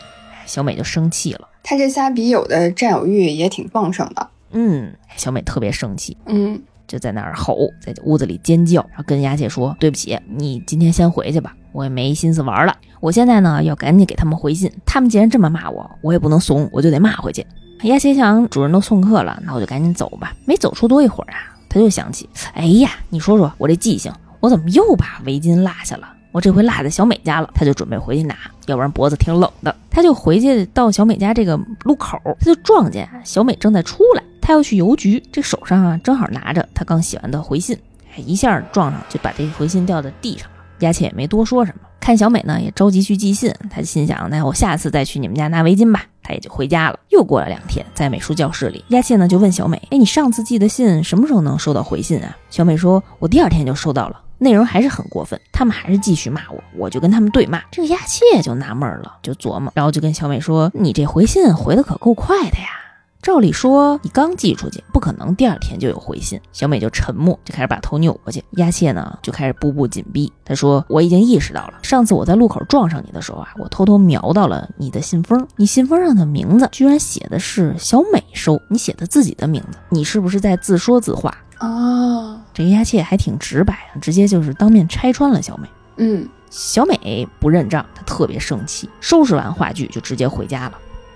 小美就生气了，他这仨笔友的占有欲也挺旺盛的。嗯，小美特别生气，嗯，就在那儿吼，在屋子里尖叫，然后跟丫姐说：“对不起，你今天先回去吧，我也没心思玩了。我现在呢要赶紧给他们回信，他们既然这么骂我，我也不能怂，我就得骂回去。”丫姐想，主人都送客了，那我就赶紧走吧。没走出多一会儿啊，他就想起，哎呀，你说说我这记性，我怎么又把围巾落下了？我这回落在小美家了，他就准备回去拿，要不然脖子挺冷的。他就回去到小美家这个路口，他就撞见小美正在出来。他要去邮局，这手上啊正好拿着他刚写完的回信，一下撞上就把这回信掉在地上了。丫切也没多说什么，看小美呢也着急去寄信，他心想，那我下次再去你们家拿围巾吧。他也就回家了。又过了两天，在美术教室里，丫切呢就问小美，哎，你上次寄的信什么时候能收到回信啊？小美说，我第二天就收到了，内容还是很过分，他们还是继续骂我，我就跟他们对骂。这个丫切就纳闷了，就琢磨，然后就跟小美说，你这回信回的可够快的呀。照理说，你刚寄出去，不可能第二天就有回信。小美就沉默，就开始把头扭过去。丫切呢，就开始步步紧逼。他说：“我已经意识到了，上次我在路口撞上你的时候啊，我偷偷瞄到了你的信封。你信封上的名字居然写的是小美收，你写的自己的名字，你是不是在自说自话？”哦，这个丫切还挺直白啊，直接就是当面拆穿了小美。嗯，小美不认账，她特别生气，收拾完话剧就直接回家了。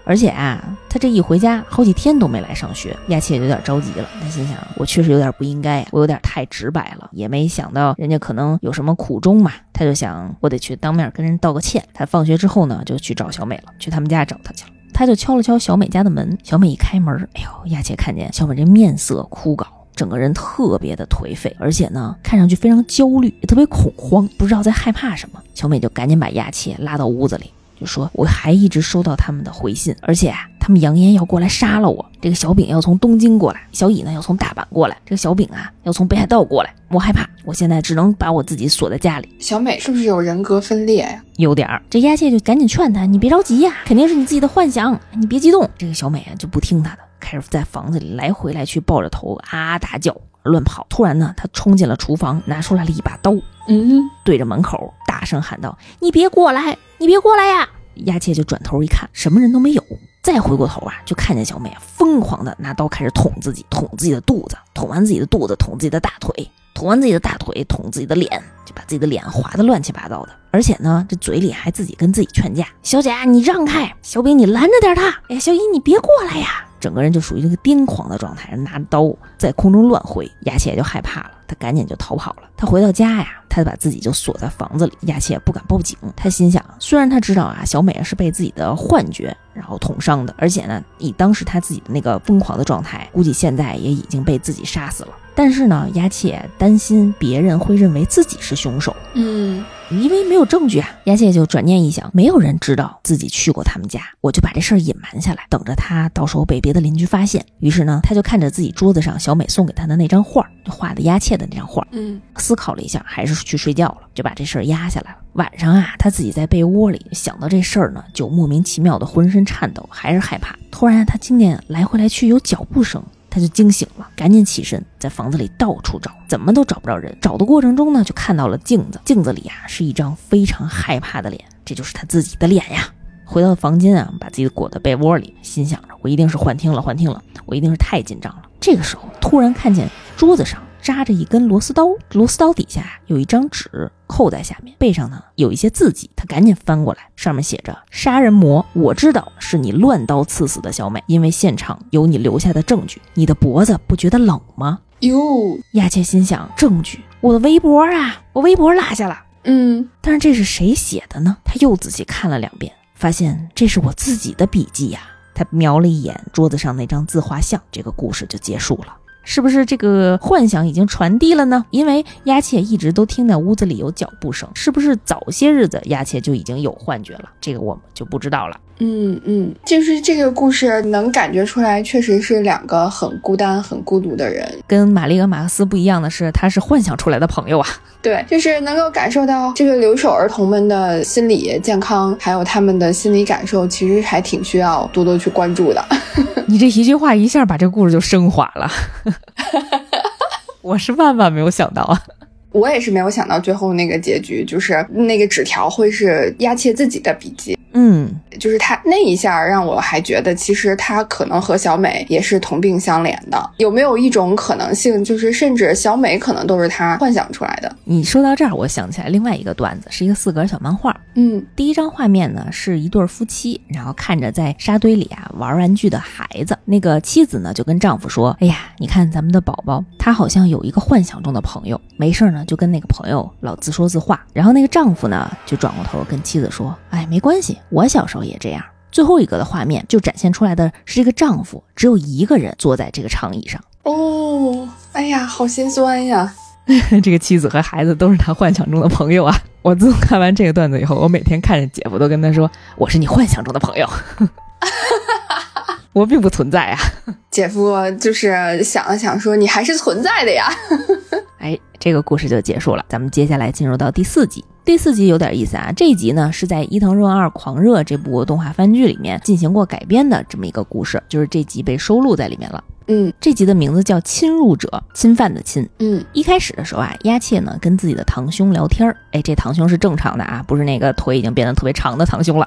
而且啊，他这一回家，好几天都没来上学，亚切有点着急了。他心想，我确实有点不应该，我有点太直白了，也没想到人家可能有什么苦衷嘛。他就想，我得去当面跟人道个歉。他放学之后呢，就去找小美了，去他们家找她去了。他就敲了敲小美家的门，小美一开门，哎呦，亚切看见小美这面色枯槁，整个人特别的颓废，而且呢，看上去非常焦虑，也特别恐慌，不知道在害怕什么。小美就赶紧把亚切拉到屋子里。就说我还一直收到他们的回信，而且啊，他们扬言要过来杀了我。这个小丙要从东京过来，小乙呢要从大阪过来，这个小丙啊要从北海道过来。我害怕，我现在只能把我自己锁在家里。小美是不是有人格分裂呀？有点儿。这丫切就赶紧劝他，你别着急呀，肯定是你自己的幻想，你别激动。这个小美啊就不听他的，开始在房子里来回来去抱着头啊大叫乱跑。突然呢，他冲进了厨房，拿出来了一把刀，嗯，对着门口大声喊道：“你别过来！”你别过来呀！丫切就转头一看，什么人都没有。再回过头啊，就看见小美疯狂的拿刀开始捅自己，捅自己的肚子，捅完自己的肚子，捅自己的大腿，捅完自己的大腿，捅自己的脸，就把自己的脸划得乱七八糟的。而且呢，这嘴里还自己跟自己劝架：“小贾，你让开；小饼，你拦着点他。哎呀，小姨，你别过来呀！”整个人就属于这个癫狂的状态，拿着刀在空中乱挥。雅琪也就害怕了，他赶紧就逃跑了。他回到家呀，他把自己就锁在房子里。雅琪也不敢报警，他心想，虽然他知道啊，小美是被自己的幻觉然后捅伤的，而且呢，以当时他自己的那个疯狂的状态，估计现在也已经被自己杀死了。但是呢，雅切担心别人会认为自己是凶手，嗯，因为没有证据啊。雅切就转念一想，没有人知道自己去过他们家，我就把这事儿隐瞒下来，等着他到时候被别的邻居发现。于是呢，他就看着自己桌子上小美送给他的那张画，就画的雅切的那张画，嗯，思考了一下，还是去睡觉了，就把这事儿压下来了。晚上啊，他自己在被窝里想到这事儿呢，就莫名其妙的浑身颤抖，还是害怕。突然，他听见来回来去有脚步声。他就惊醒了，赶紧起身，在房子里到处找，怎么都找不着人。找的过程中呢，就看到了镜子，镜子里啊是一张非常害怕的脸，这就是他自己的脸呀。回到房间啊，把自己裹在被窝里，心想着我一定是幻听了，幻听了，我一定是太紧张了。这个时候，突然看见桌子上。扎着一根螺丝刀，螺丝刀底下有一张纸扣在下面，背上呢有一些字迹。他赶紧翻过来，上面写着：“杀人魔，我知道是你乱刀刺死的小美，因为现场有你留下的证据。你的脖子不觉得冷吗？”哟，亚切心想：证据，我的围脖啊，我围脖落下了。嗯，但是这是谁写的呢？他又仔细看了两遍，发现这是我自己的笔记呀。他瞄了一眼桌子上那张自画像，这个故事就结束了。是不是这个幻想已经传递了呢？因为鸭切一直都听到屋子里有脚步声，是不是早些日子鸭切就已经有幻觉了？这个我们就不知道了。嗯嗯，就是这个故事能感觉出来，确实是两个很孤单、很孤独的人。跟玛丽和马克思不一样的是，他是幻想出来的朋友啊。对，就是能够感受到这个留守儿童们的心理健康，还有他们的心理感受，其实还挺需要多多去关注的。你这一句话一下把这个故事就升华了，我是万万没有想到啊！我也是没有想到最后那个结局，就是那个纸条会是亚切自己的笔记。嗯，就是他那一下让我还觉得，其实他可能和小美也是同病相怜的。有没有一种可能性，就是甚至小美可能都是他幻想出来的？你说到这儿，我想起来另外一个段子，是一个四格小漫画。嗯，第一张画面呢是一对夫妻，然后看着在沙堆里啊玩玩具的孩子。那个妻子呢就跟丈夫说：“哎呀，你看咱们的宝宝，他好像有一个幻想中的朋友，没事呢就跟那个朋友老自说自话。”然后那个丈夫呢就转过头跟妻子说：“哎，没关系。”我小时候也这样。最后一个的画面就展现出来的是这个丈夫只有一个人坐在这个长椅上。哦，哎呀，好心酸呀！这个妻子和孩子都是他幻想中的朋友啊！我自从看完这个段子以后，我每天看着姐夫都跟他说：“我是你幻想中的朋友，我并不存在啊。”姐夫就是想了想说：“你还是存在的呀。”哎，这个故事就结束了。咱们接下来进入到第四集。第四集有点意思啊，这一集呢是在伊藤润二《狂热》这部动画番剧里面进行过改编的这么一个故事，就是这集被收录在里面了。嗯，这集的名字叫《侵入者》，侵犯的侵。嗯，一开始的时候啊，鸭切呢跟自己的堂兄聊天儿，哎，这堂兄是正常的啊，不是那个腿已经变得特别长的堂兄了。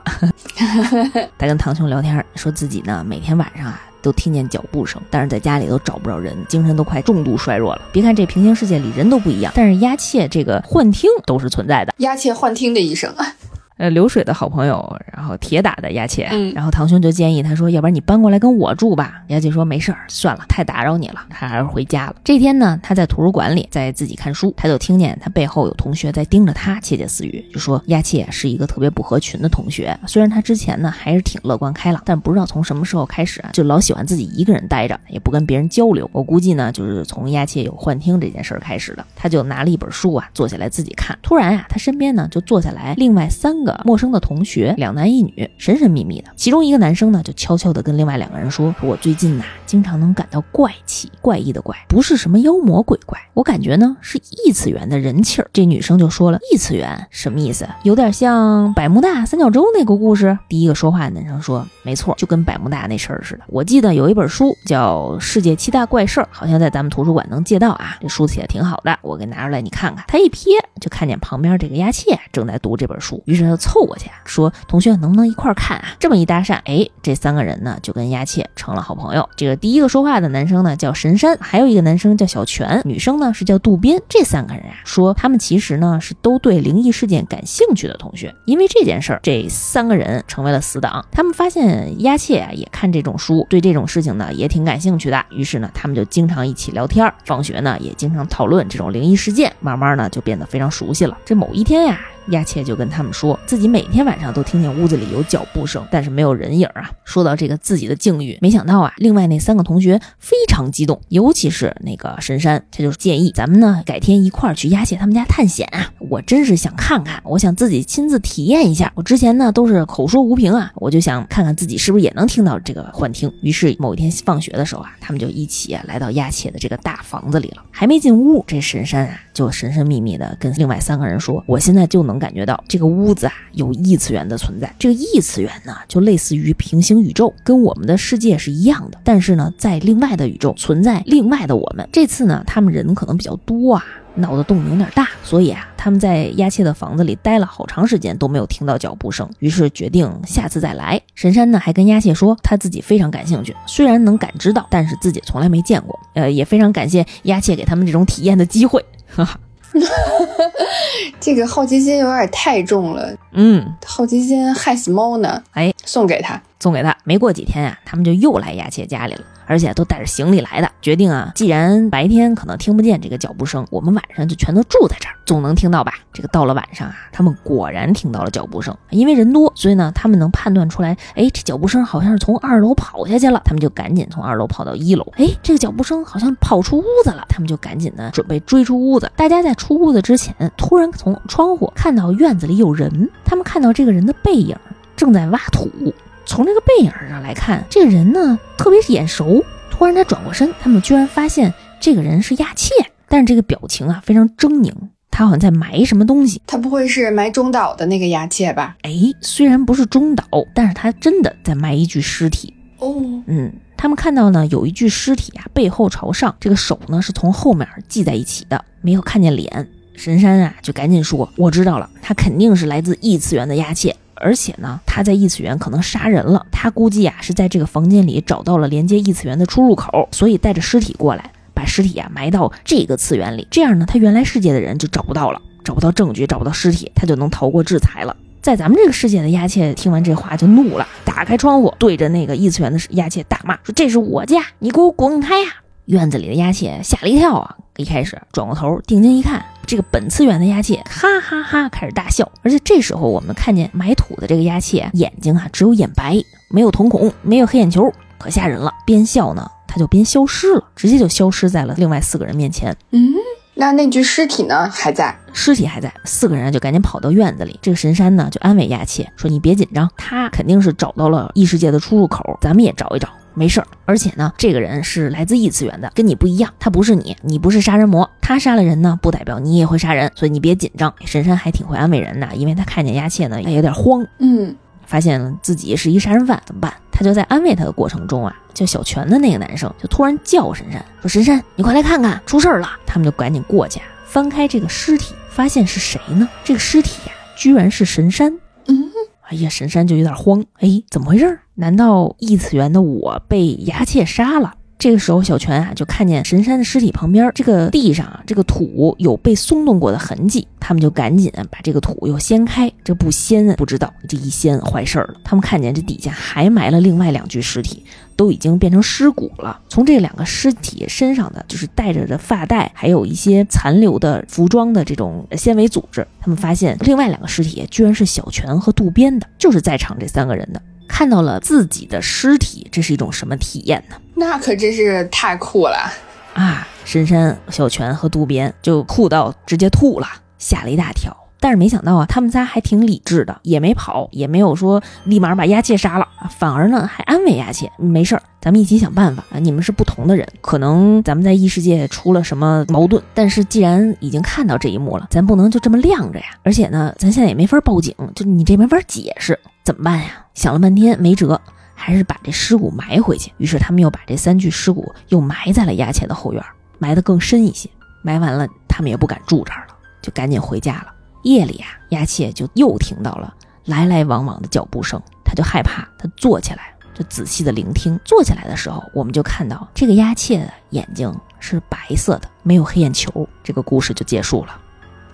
他跟堂兄聊天，说自己呢每天晚上啊。都听见脚步声，但是在家里都找不着人，精神都快重度衰弱了。别看这平行世界里人都不一样，但是鸦切这个幻听都是存在的。鸦切幻听的一生。呃，流水的好朋友，然后铁打的牙切，嗯，然后堂兄就建议他说，要不然你搬过来跟我住吧。牙切说没事儿，算了，太打扰你了，他还是回家了。这天呢，他在图书馆里在自己看书，他就听见他背后有同学在盯着他窃窃私语，就说牙切是一个特别不合群的同学。虽然他之前呢还是挺乐观开朗，但不知道从什么时候开始啊，就老喜欢自己一个人待着，也不跟别人交流。我估计呢，就是从牙切有幻听这件事儿开始的。他就拿了一本书啊，坐下来自己看。突然啊，他身边呢就坐下来另外三个陌生的同学。两男一女，神神秘秘的。其中一个男生呢，就悄悄的跟另外两个人说：“我最近呐，经常能感到怪气，怪异的怪，不是什么妖魔鬼怪，我感觉呢是异次元的人气儿。”这女生就说了：“异次元什么意思？有点像百慕大三角洲那个故事。”第一个说话的男生说：“没错，就跟百慕大那事儿似的。我记得有一本书叫《世界七大怪事儿》，好像在咱们图书馆能借到啊。这书写的挺好的，我给拿出来你看看。”他一瞥就看见旁边这个丫切正在读这本书，于是他就凑过去啊说：“同学能不能一块看啊？”这么一搭讪，哎，这三个人呢就跟丫切成了好朋友。这个第一个说话的男生呢叫神山，还有一个男生叫小泉，女生呢是叫渡边。这三个人啊说他们其实呢是都对灵异事件感兴趣的同学，因为这件事儿，这三个人成为了死党。他们发现丫切啊也看这种书，对这种事情呢也挺感兴趣的，于是呢他们就经常一起聊天，放学呢也经常讨论这种灵异事件，慢慢呢就变得非常熟悉了。这某一天呀。亚切就跟他们说自己每天晚上都听见屋子里有脚步声，但是没有人影啊。说到这个自己的境遇，没想到啊，另外那三个同学非常激动，尤其是那个神山，他就建议咱们呢改天一块儿去亚切他们家探险啊。我真是想看看，我想自己亲自体验一下。我之前呢都是口说无凭啊，我就想看看自己是不是也能听到这个幻听。于是某一天放学的时候啊，他们就一起来到亚切的这个大房子里了。还没进屋，这神山啊就神神秘秘的跟另外三个人说：“我现在就能。”能感觉到这个屋子啊有异次元的存在，这个异次元呢就类似于平行宇宙，跟我们的世界是一样的，但是呢在另外的宇宙存在另外的我们。这次呢他们人可能比较多啊，闹的动静有点大，所以啊他们在压切的房子里待了好长时间都没有听到脚步声，于是决定下次再来。神山呢还跟压切说他自己非常感兴趣，虽然能感知到，但是自己从来没见过。呃也非常感谢压切给他们这种体验的机会，哈哈。这个好奇心有点太重了，嗯，好奇心害死猫呢。哎，送给他，送给他。没过几天啊，他们就又来亚切家里了。而且都带着行李来的，决定啊，既然白天可能听不见这个脚步声，我们晚上就全都住在这儿，总能听到吧？这个到了晚上啊，他们果然听到了脚步声，因为人多，所以呢，他们能判断出来，哎，这脚步声好像是从二楼跑下去了，他们就赶紧从二楼跑到一楼，哎，这个脚步声好像跑出屋子了，他们就赶紧的准备追出屋子。大家在出屋子之前，突然从窗户看到院子里有人，他们看到这个人的背影正在挖土。从这个背影上来看，这个人呢特别眼熟。突然他转过身，他们居然发现这个人是亚切，但是这个表情啊非常狰狞，他好像在埋什么东西。他不会是埋中岛的那个亚切吧？哎，虽然不是中岛，但是他真的在埋一具尸体。哦，嗯，他们看到呢有一具尸体啊，背后朝上，这个手呢是从后面系在一起的，没有看见脸。神山啊就赶紧说：“我知道了，他肯定是来自异次元的亚切。”而且呢，他在异次元可能杀人了。他估计啊是在这个房间里找到了连接异次元的出入口，所以带着尸体过来，把尸体啊埋到这个次元里。这样呢，他原来世界的人就找不到了，找不到证据，找不到尸体，他就能逃过制裁了。在咱们这个世界的亚切听完这话就怒了，打开窗户对着那个异次元的亚切大骂，说：“这是我家，你给我滚开呀！”院子里的鸭妾吓了一跳啊，一开始转过头定睛一看。这个本次元的鸭妾哈哈哈开始大笑，而且这时候我们看见埋土的这个鸭妾眼睛啊只有眼白，没有瞳孔，没有黑眼球，可吓人了。边笑呢，他就边消失了，直接就消失在了另外四个人面前。嗯，那那具尸体呢？还在？尸体还在。四个人就赶紧跑到院子里。这个神山呢就安慰鸦切说：“你别紧张，他肯定是找到了异世界的出入口，咱们也找一找。”没事儿，而且呢，这个人是来自异次元的，跟你不一样，他不是你，你不是杀人魔，他杀了人呢，不代表你也会杀人，所以你别紧张。神山还挺会安慰人的，因为他看见鸦切呢，也有点慌，嗯，发现自己是一杀人犯，怎么办？他就在安慰他的过程中啊，叫小泉的那个男生就突然叫神山说：“神山，你快来看看，出事儿了！”他们就赶紧过去，翻开这个尸体，发现是谁呢？这个尸体呀，居然是神山。哎呀，神山就有点慌，哎，怎么回事？难道异次元的我被牙切杀了？这个时候，小泉啊就看见神山的尸体旁边这个地上啊，这个土有被松动过的痕迹，他们就赶紧把这个土又掀开。这不掀不知道，这一掀坏事儿了。他们看见这底下还埋了另外两具尸体，都已经变成尸骨了。从这两个尸体身上的就是带着的发带，还有一些残留的服装的这种纤维组织，他们发现另外两个尸体居然是小泉和渡边的，就是在场这三个人的。看到了自己的尸体，这是一种什么体验呢？那可真是太酷了啊！深山、小泉和渡边就酷到直接吐了，吓了一大跳。但是没想到啊，他们仨还挺理智的，也没跑，也没有说立马把鸭切杀了，反而呢还安慰鸭切，没事儿，咱们一起想办法啊。你们是不同的人，可能咱们在异世界出了什么矛盾，但是既然已经看到这一幕了，咱不能就这么晾着呀。而且呢，咱现在也没法报警，就你这没法解释，怎么办呀？想了半天没辙，还是把这尸骨埋回去。于是他们又把这三具尸骨又埋在了鸦切的后院，埋得更深一些。埋完了，他们也不敢住这儿了。就赶紧回家了。夜里啊，丫切就又听到了来来往往的脚步声，他就害怕，他坐起来就仔细的聆听。坐起来的时候，我们就看到这个丫切的眼睛是白色的，没有黑眼球。这个故事就结束了。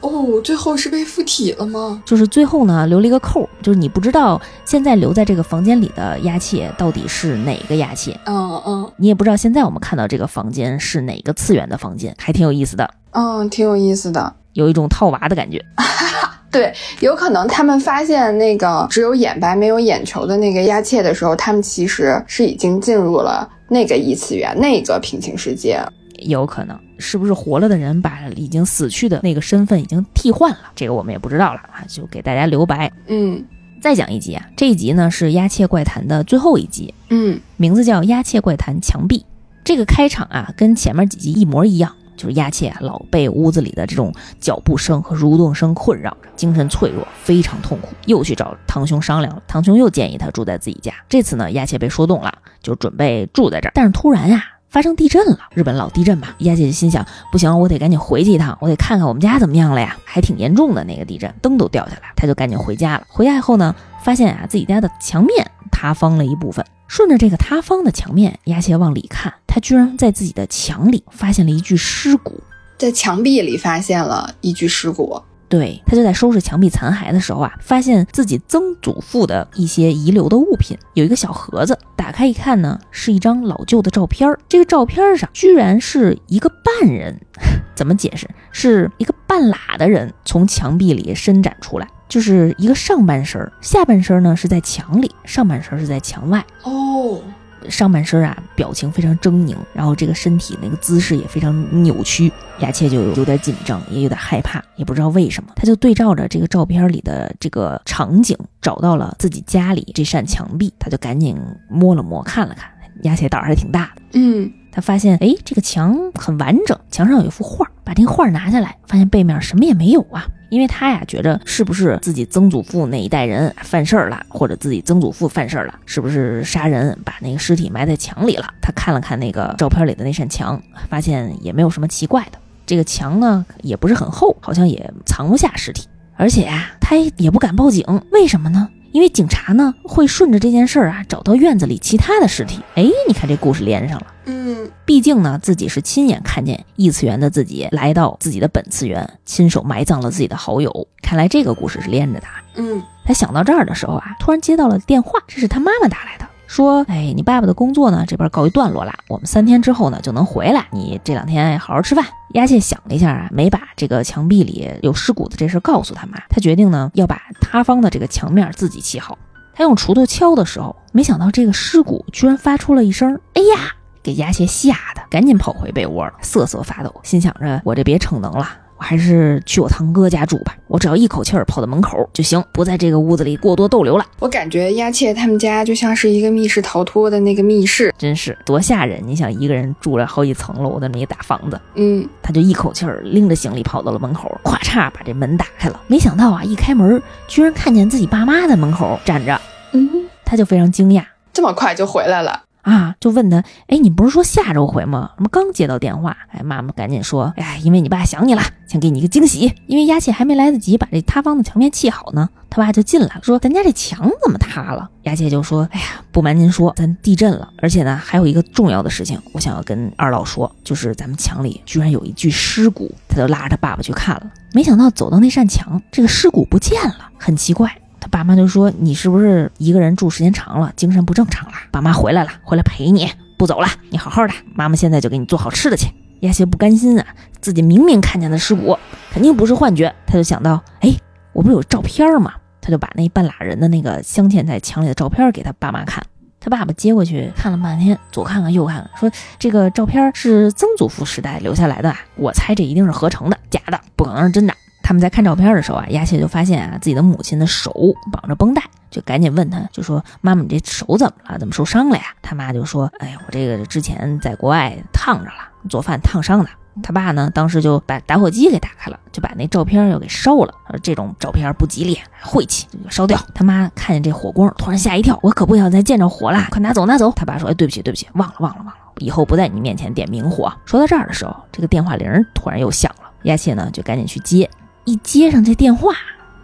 哦，最后是被附体了吗？就是最后呢，留了一个扣，就是你不知道现在留在这个房间里的丫切到底是哪个丫切，嗯嗯你也不知道现在我们看到这个房间是哪个次元的房间，还挺有意思的，嗯，挺有意思的。有一种套娃的感觉。对，有可能他们发现那个只有眼白没有眼球的那个丫切的时候，他们其实是已经进入了那个异次元、那个平行世界。有可能是不是活了的人把已经死去的那个身份已经替换了？这个我们也不知道了啊，就给大家留白。嗯再讲一集啊，这一集呢是《鸦切怪谈》的最后一集，嗯名字叫《鸦切怪谈墙壁》。这个开场啊，跟前面几集一模一样，就是鸦切啊老被屋子里的这种脚步声和蠕动声困扰着，精神脆弱，非常痛苦，又去找堂兄商量了。堂兄又建议他住在自己家。这次呢，鸦切被说动了，就准备住在这儿。但是突然呀、发生地震了，日本老地震吧。丫姐心想，不行，我得赶紧回去一趟，我得看看我们家怎么样了呀，还挺严重的那个地震，灯都掉下来，他就赶紧回家了。回家以后呢，发现啊自己家的墙面塌方了一部分，顺着这个塌方的墙面，丫姐往里看，他居然在自己的墙里发现了一具尸骨。在墙壁里发现了一具尸骨。对他就在收拾墙壁残骸的时候啊，发现自己曾祖父的一些遗留的物品，有一个小盒子，打开一看呢，是一张老旧的照片儿。这个照片上居然是一个半人，怎么解释？是一个半拉的人从墙壁里伸展出来，就是一个上半身，下半身呢是在墙里，上半身是在墙外。哦，上半身啊，表情非常狰狞，然后这个身体那个姿势也非常扭曲。雅切就有点紧张，也有点害怕，也不知道为什么。他就对照着这个照片里的这个场景，找到了自己家里这扇墙壁，他就赶紧摸了摸，看了看。雅切胆儿还挺大的，嗯他发现哎，这个墙很完整，墙上有一幅画，把这个画拿下来，发现背面什么也没有啊。因为他呀觉着是不是自己曾祖父那一代人犯事儿了，或者自己曾祖父犯事儿了，是不是杀人把那个尸体埋在墙里了？他看了看那个照片里的那扇墙，发现也没有什么奇怪的。这个墙呢也不是很厚，好像也藏不下尸体，而且呀、他也不敢报警，为什么呢？因为警察呢会顺着这件事儿啊找到院子里其他的尸体。哎，你看这故事连上了。嗯毕竟呢，自己是亲眼看见异次元的自己来到自己的本次元，亲手埋葬了自己的好友。看来这个故事是连着的啊。嗯他想到这儿的时候啊，突然接到了电话，这是他妈妈打来的，说：“哎，你爸爸的工作呢这边告一段落了，我们三天之后呢就能回来，你这两天好好吃饭。”鸭蟹想了一下啊，没把这个墙壁里有尸骨的这事告诉他妈，他决定呢要把塌方的这个墙面自己砌好。他用锄头敲的时候，没想到这个尸骨居然发出了一声“哎呀”，给鸭蟹吓得赶紧跑回被窝了，瑟瑟发抖，心想着我这别逞能了。我还是去我堂哥家住吧，我只要一口气儿跑到门口就行，不在这个屋子里过多逗留了。我感觉丫切他们家就像是一个密室逃脱的那个密室。真是多吓人！你想一个人住了好几层楼的那么一个大房子，嗯他就一口气儿拎着行李跑到了门口，咵嚓把这门打开了。没想到啊，一开门居然看见自己爸妈在门口站着，嗯，他就非常惊讶这么快就回来了。啊，就问他：“哎，你不是说下周回吗？怎么刚接到电话？”哎，妈妈赶紧说：“哎呀，因为你爸想你了，想给你一个惊喜。因为丫切还没来得及把这塌方的墙面砌好呢，他爸就进来了，说：‘咱家这墙怎么塌了？’丫切就说：‘哎呀，不瞒您说，咱地震了，而且呢，还有一个重要的事情，我想要跟二老说，就是咱们墙里居然有一具尸骨。’他就拉着他爸爸去看了，没想到走到那扇墙，这个尸骨不见了，很奇怪。”爸妈就说：“你是不是一个人住时间长了，精神不正常了？爸妈回来了，回来陪你，不走了，你好好的，妈妈现在就给你做好吃的去。”亚谢不甘心啊，自己明明看见的尸骨，肯定不是幻觉。他就想到，哎，我不是有照片吗？他就把那半拉人的那个镶嵌在墙里的照片给他爸妈看。他爸爸接过去看了半天，左看看右看看，说这个照片是曾祖父时代留下来的，我猜这一定是合成的，假的，不可能是真的。他们在看照片的时候啊，丫切就发现啊自己的母亲的手绑着绷带，就赶紧问他，就说：“妈妈，你这手怎么了？怎么受伤了呀？”他妈就说：“哎呀，我这个之前在国外烫着了，做饭烫伤的。”他爸呢，当时就把打火机给打开了，就把那照片又给烧了。说这种照片不吉利，晦气，就烧掉。他妈看见这火光，突然吓一跳，我可不想再见着火了，快拿走拿走。他爸说：“哎，对不起对不起，忘了忘了忘了，以后不在你面前点明火。”说到这儿的时候，这个电话铃突然又响了，亚切呢就赶紧去接。一接上这电话，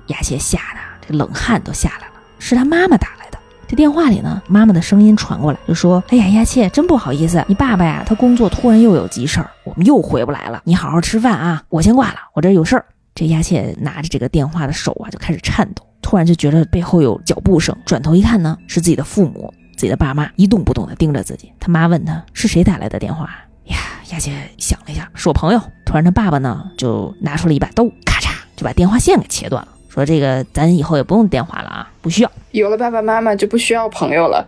丫切吓得这冷汗都下来了，是他妈妈打来的。这电话里呢，妈妈的声音传过来，就说：“哎呀，丫切，真不好意思，你爸爸呀，他工作突然又有急事儿，我们又回不来了。你好好吃饭啊，我先挂了，我这有事儿。”这丫切拿着这个电话的手啊，就开始颤抖，突然就觉得背后有脚步声，转头一看呢，是自己的父母，自己的爸妈一动不动的盯着自己。他妈问他是谁打来的电话呀？丫切想了一下，是我朋友。突然他爸爸呢，就拿出了一把刀，咔嚓就把电话线给切断了。说这个咱以后也不用电话了啊，不需要，有了爸爸妈妈就不需要朋友了，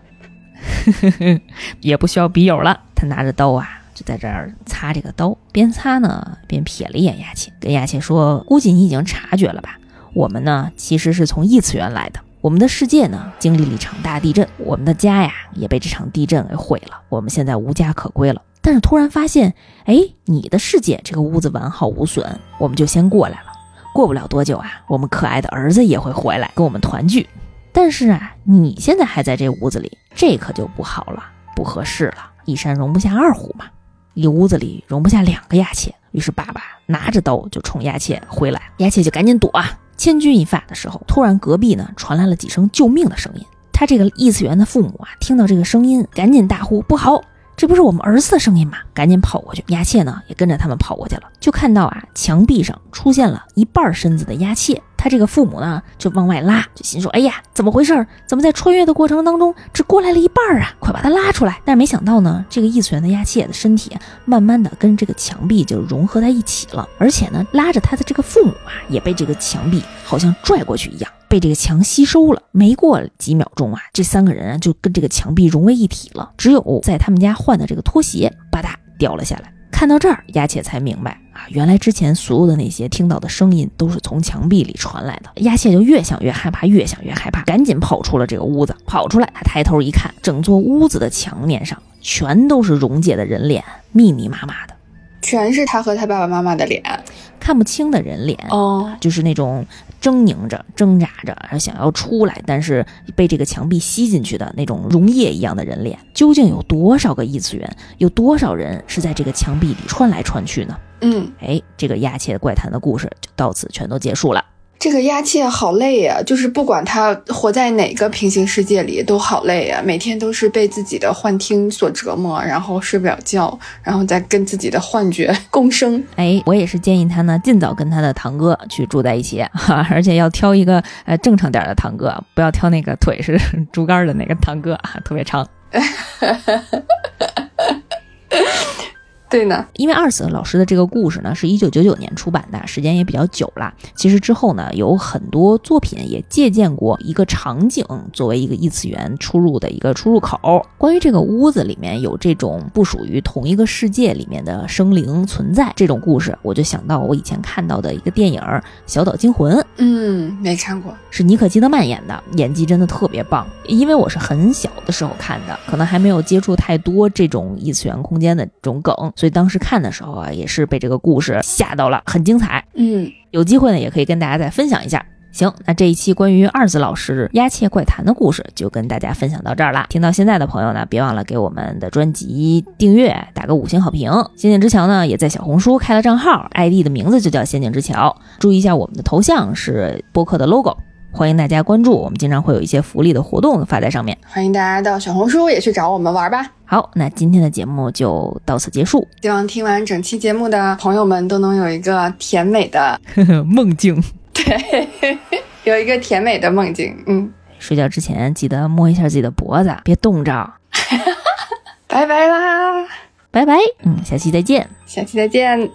也不需要笔友了。他拿着刀啊，就在这儿擦这个刀，边擦呢边瞥了一眼雅琴，跟雅琴说：“估计你已经察觉了吧？我们呢其实是从异次元来的，我们的世界呢经历了一场大地震，我们的家呀也被这场地震给毁了，我们现在无家可归了。但是突然发现，哎，你的世界这个屋子完好无损，我们就先过来了。”过不了多久啊，我们可爱的儿子也会回来跟我们团聚。但是啊，你现在还在这屋子里，这可就不好了，不合适了。一山容不下二虎嘛，一屋子里容不下两个亚切。于是爸爸拿着刀就冲亚切回来，亚切就赶紧躲啊。千钧一发的时候，突然隔壁呢传来了几声救命的声音。他这个异次元的父母啊，听到这个声音，赶紧大呼不好。这不是我们儿子的声音吗？赶紧跑过去，鸦切呢也跟着他们跑过去了。就看到啊，墙壁上出现了一半身子的鸦切，他这个父母呢就往外拉，就心说：哎呀，怎么回事？怎么在穿越的过程当中只过来了一半啊？快把他拉出来！但是没想到呢，这个异次元的鸦切的身体慢慢的跟这个墙壁就融合在一起了，而且呢，拉着他的这个父母啊，也被这个墙壁好像拽过去一样。被这个墙吸收了，没过几秒钟啊，这三个人啊就跟这个墙壁融为一体了。只有在他们家换的这个拖鞋，吧嗒掉了下来。看到这儿，丫切才明白啊，原来之前所有的那些听到的声音都是从墙壁里传来的。丫切就越想越害怕，越想越害怕，赶紧跑出了这个屋子。跑出来，他抬头一看，整座屋子的墙面上全都是溶解的人脸，密密麻麻的。全是他和他爸爸妈妈的脸，看不清的人脸哦，就是那种狰狞着、挣扎着，想要出来，但是被这个墙壁吸进去的那种溶液一样的人脸。究竟有多少个异次元？有多少人是在这个墙壁里穿来穿去呢？嗯，哎，这个亚切怪谈的故事就到此全都结束了。这个鸦切好累呀，就是不管他活在哪个平行世界里都好累呀，每天都是被自己的幻听所折磨，然后睡不了觉，然后再跟自己的幻觉 共生。哎，我也是建议他呢，尽早跟他的堂哥去住在一起，哈，而且要挑一个呃正常点的堂哥，不要挑那个腿是竹竿的那个堂哥啊，特别长。对呢，因为二死老师的这个故事呢，是一九九九年出版的，时间也比较久了。其实之后呢，有很多作品也借鉴过一个场景作为一个异次元出入的一个出入口。关于这个屋子里面有这种不属于同一个世界里面的生灵存在这种故事，我就想到我以前看到的一个电影《小岛惊魂》。嗯，没看过，是尼可基德曼演的，演技真的特别棒。因为我是很小的时候看的，可能还没有接触太多这种异次元空间的这种梗。所以当时看的时候啊，也是被这个故事吓到了，很精彩。嗯，有机会呢，也可以跟大家再分享一下。行，那这一期关于二子老师鸦切怪谈的故事就跟大家分享到这儿啦。听到现在的朋友呢，别忘了给我们的专辑订阅，打个五星好评。仙境之桥呢，也在小红书开了账号，ID 的名字就叫仙境之桥。注意一下，我们的头像是播客的 logo。欢迎大家关注，我们经常会有一些福利的活动发在上面。欢迎大家到小红书也去找我们玩吧。好，那今天的节目就到此结束。希望听完整期节目的朋友们都能有一个甜美的梦境，对，有一个甜美的梦境。嗯，睡觉之前记得摸一下自己的脖子，别冻着。拜拜啦，拜拜。嗯，下期再见。下期再见。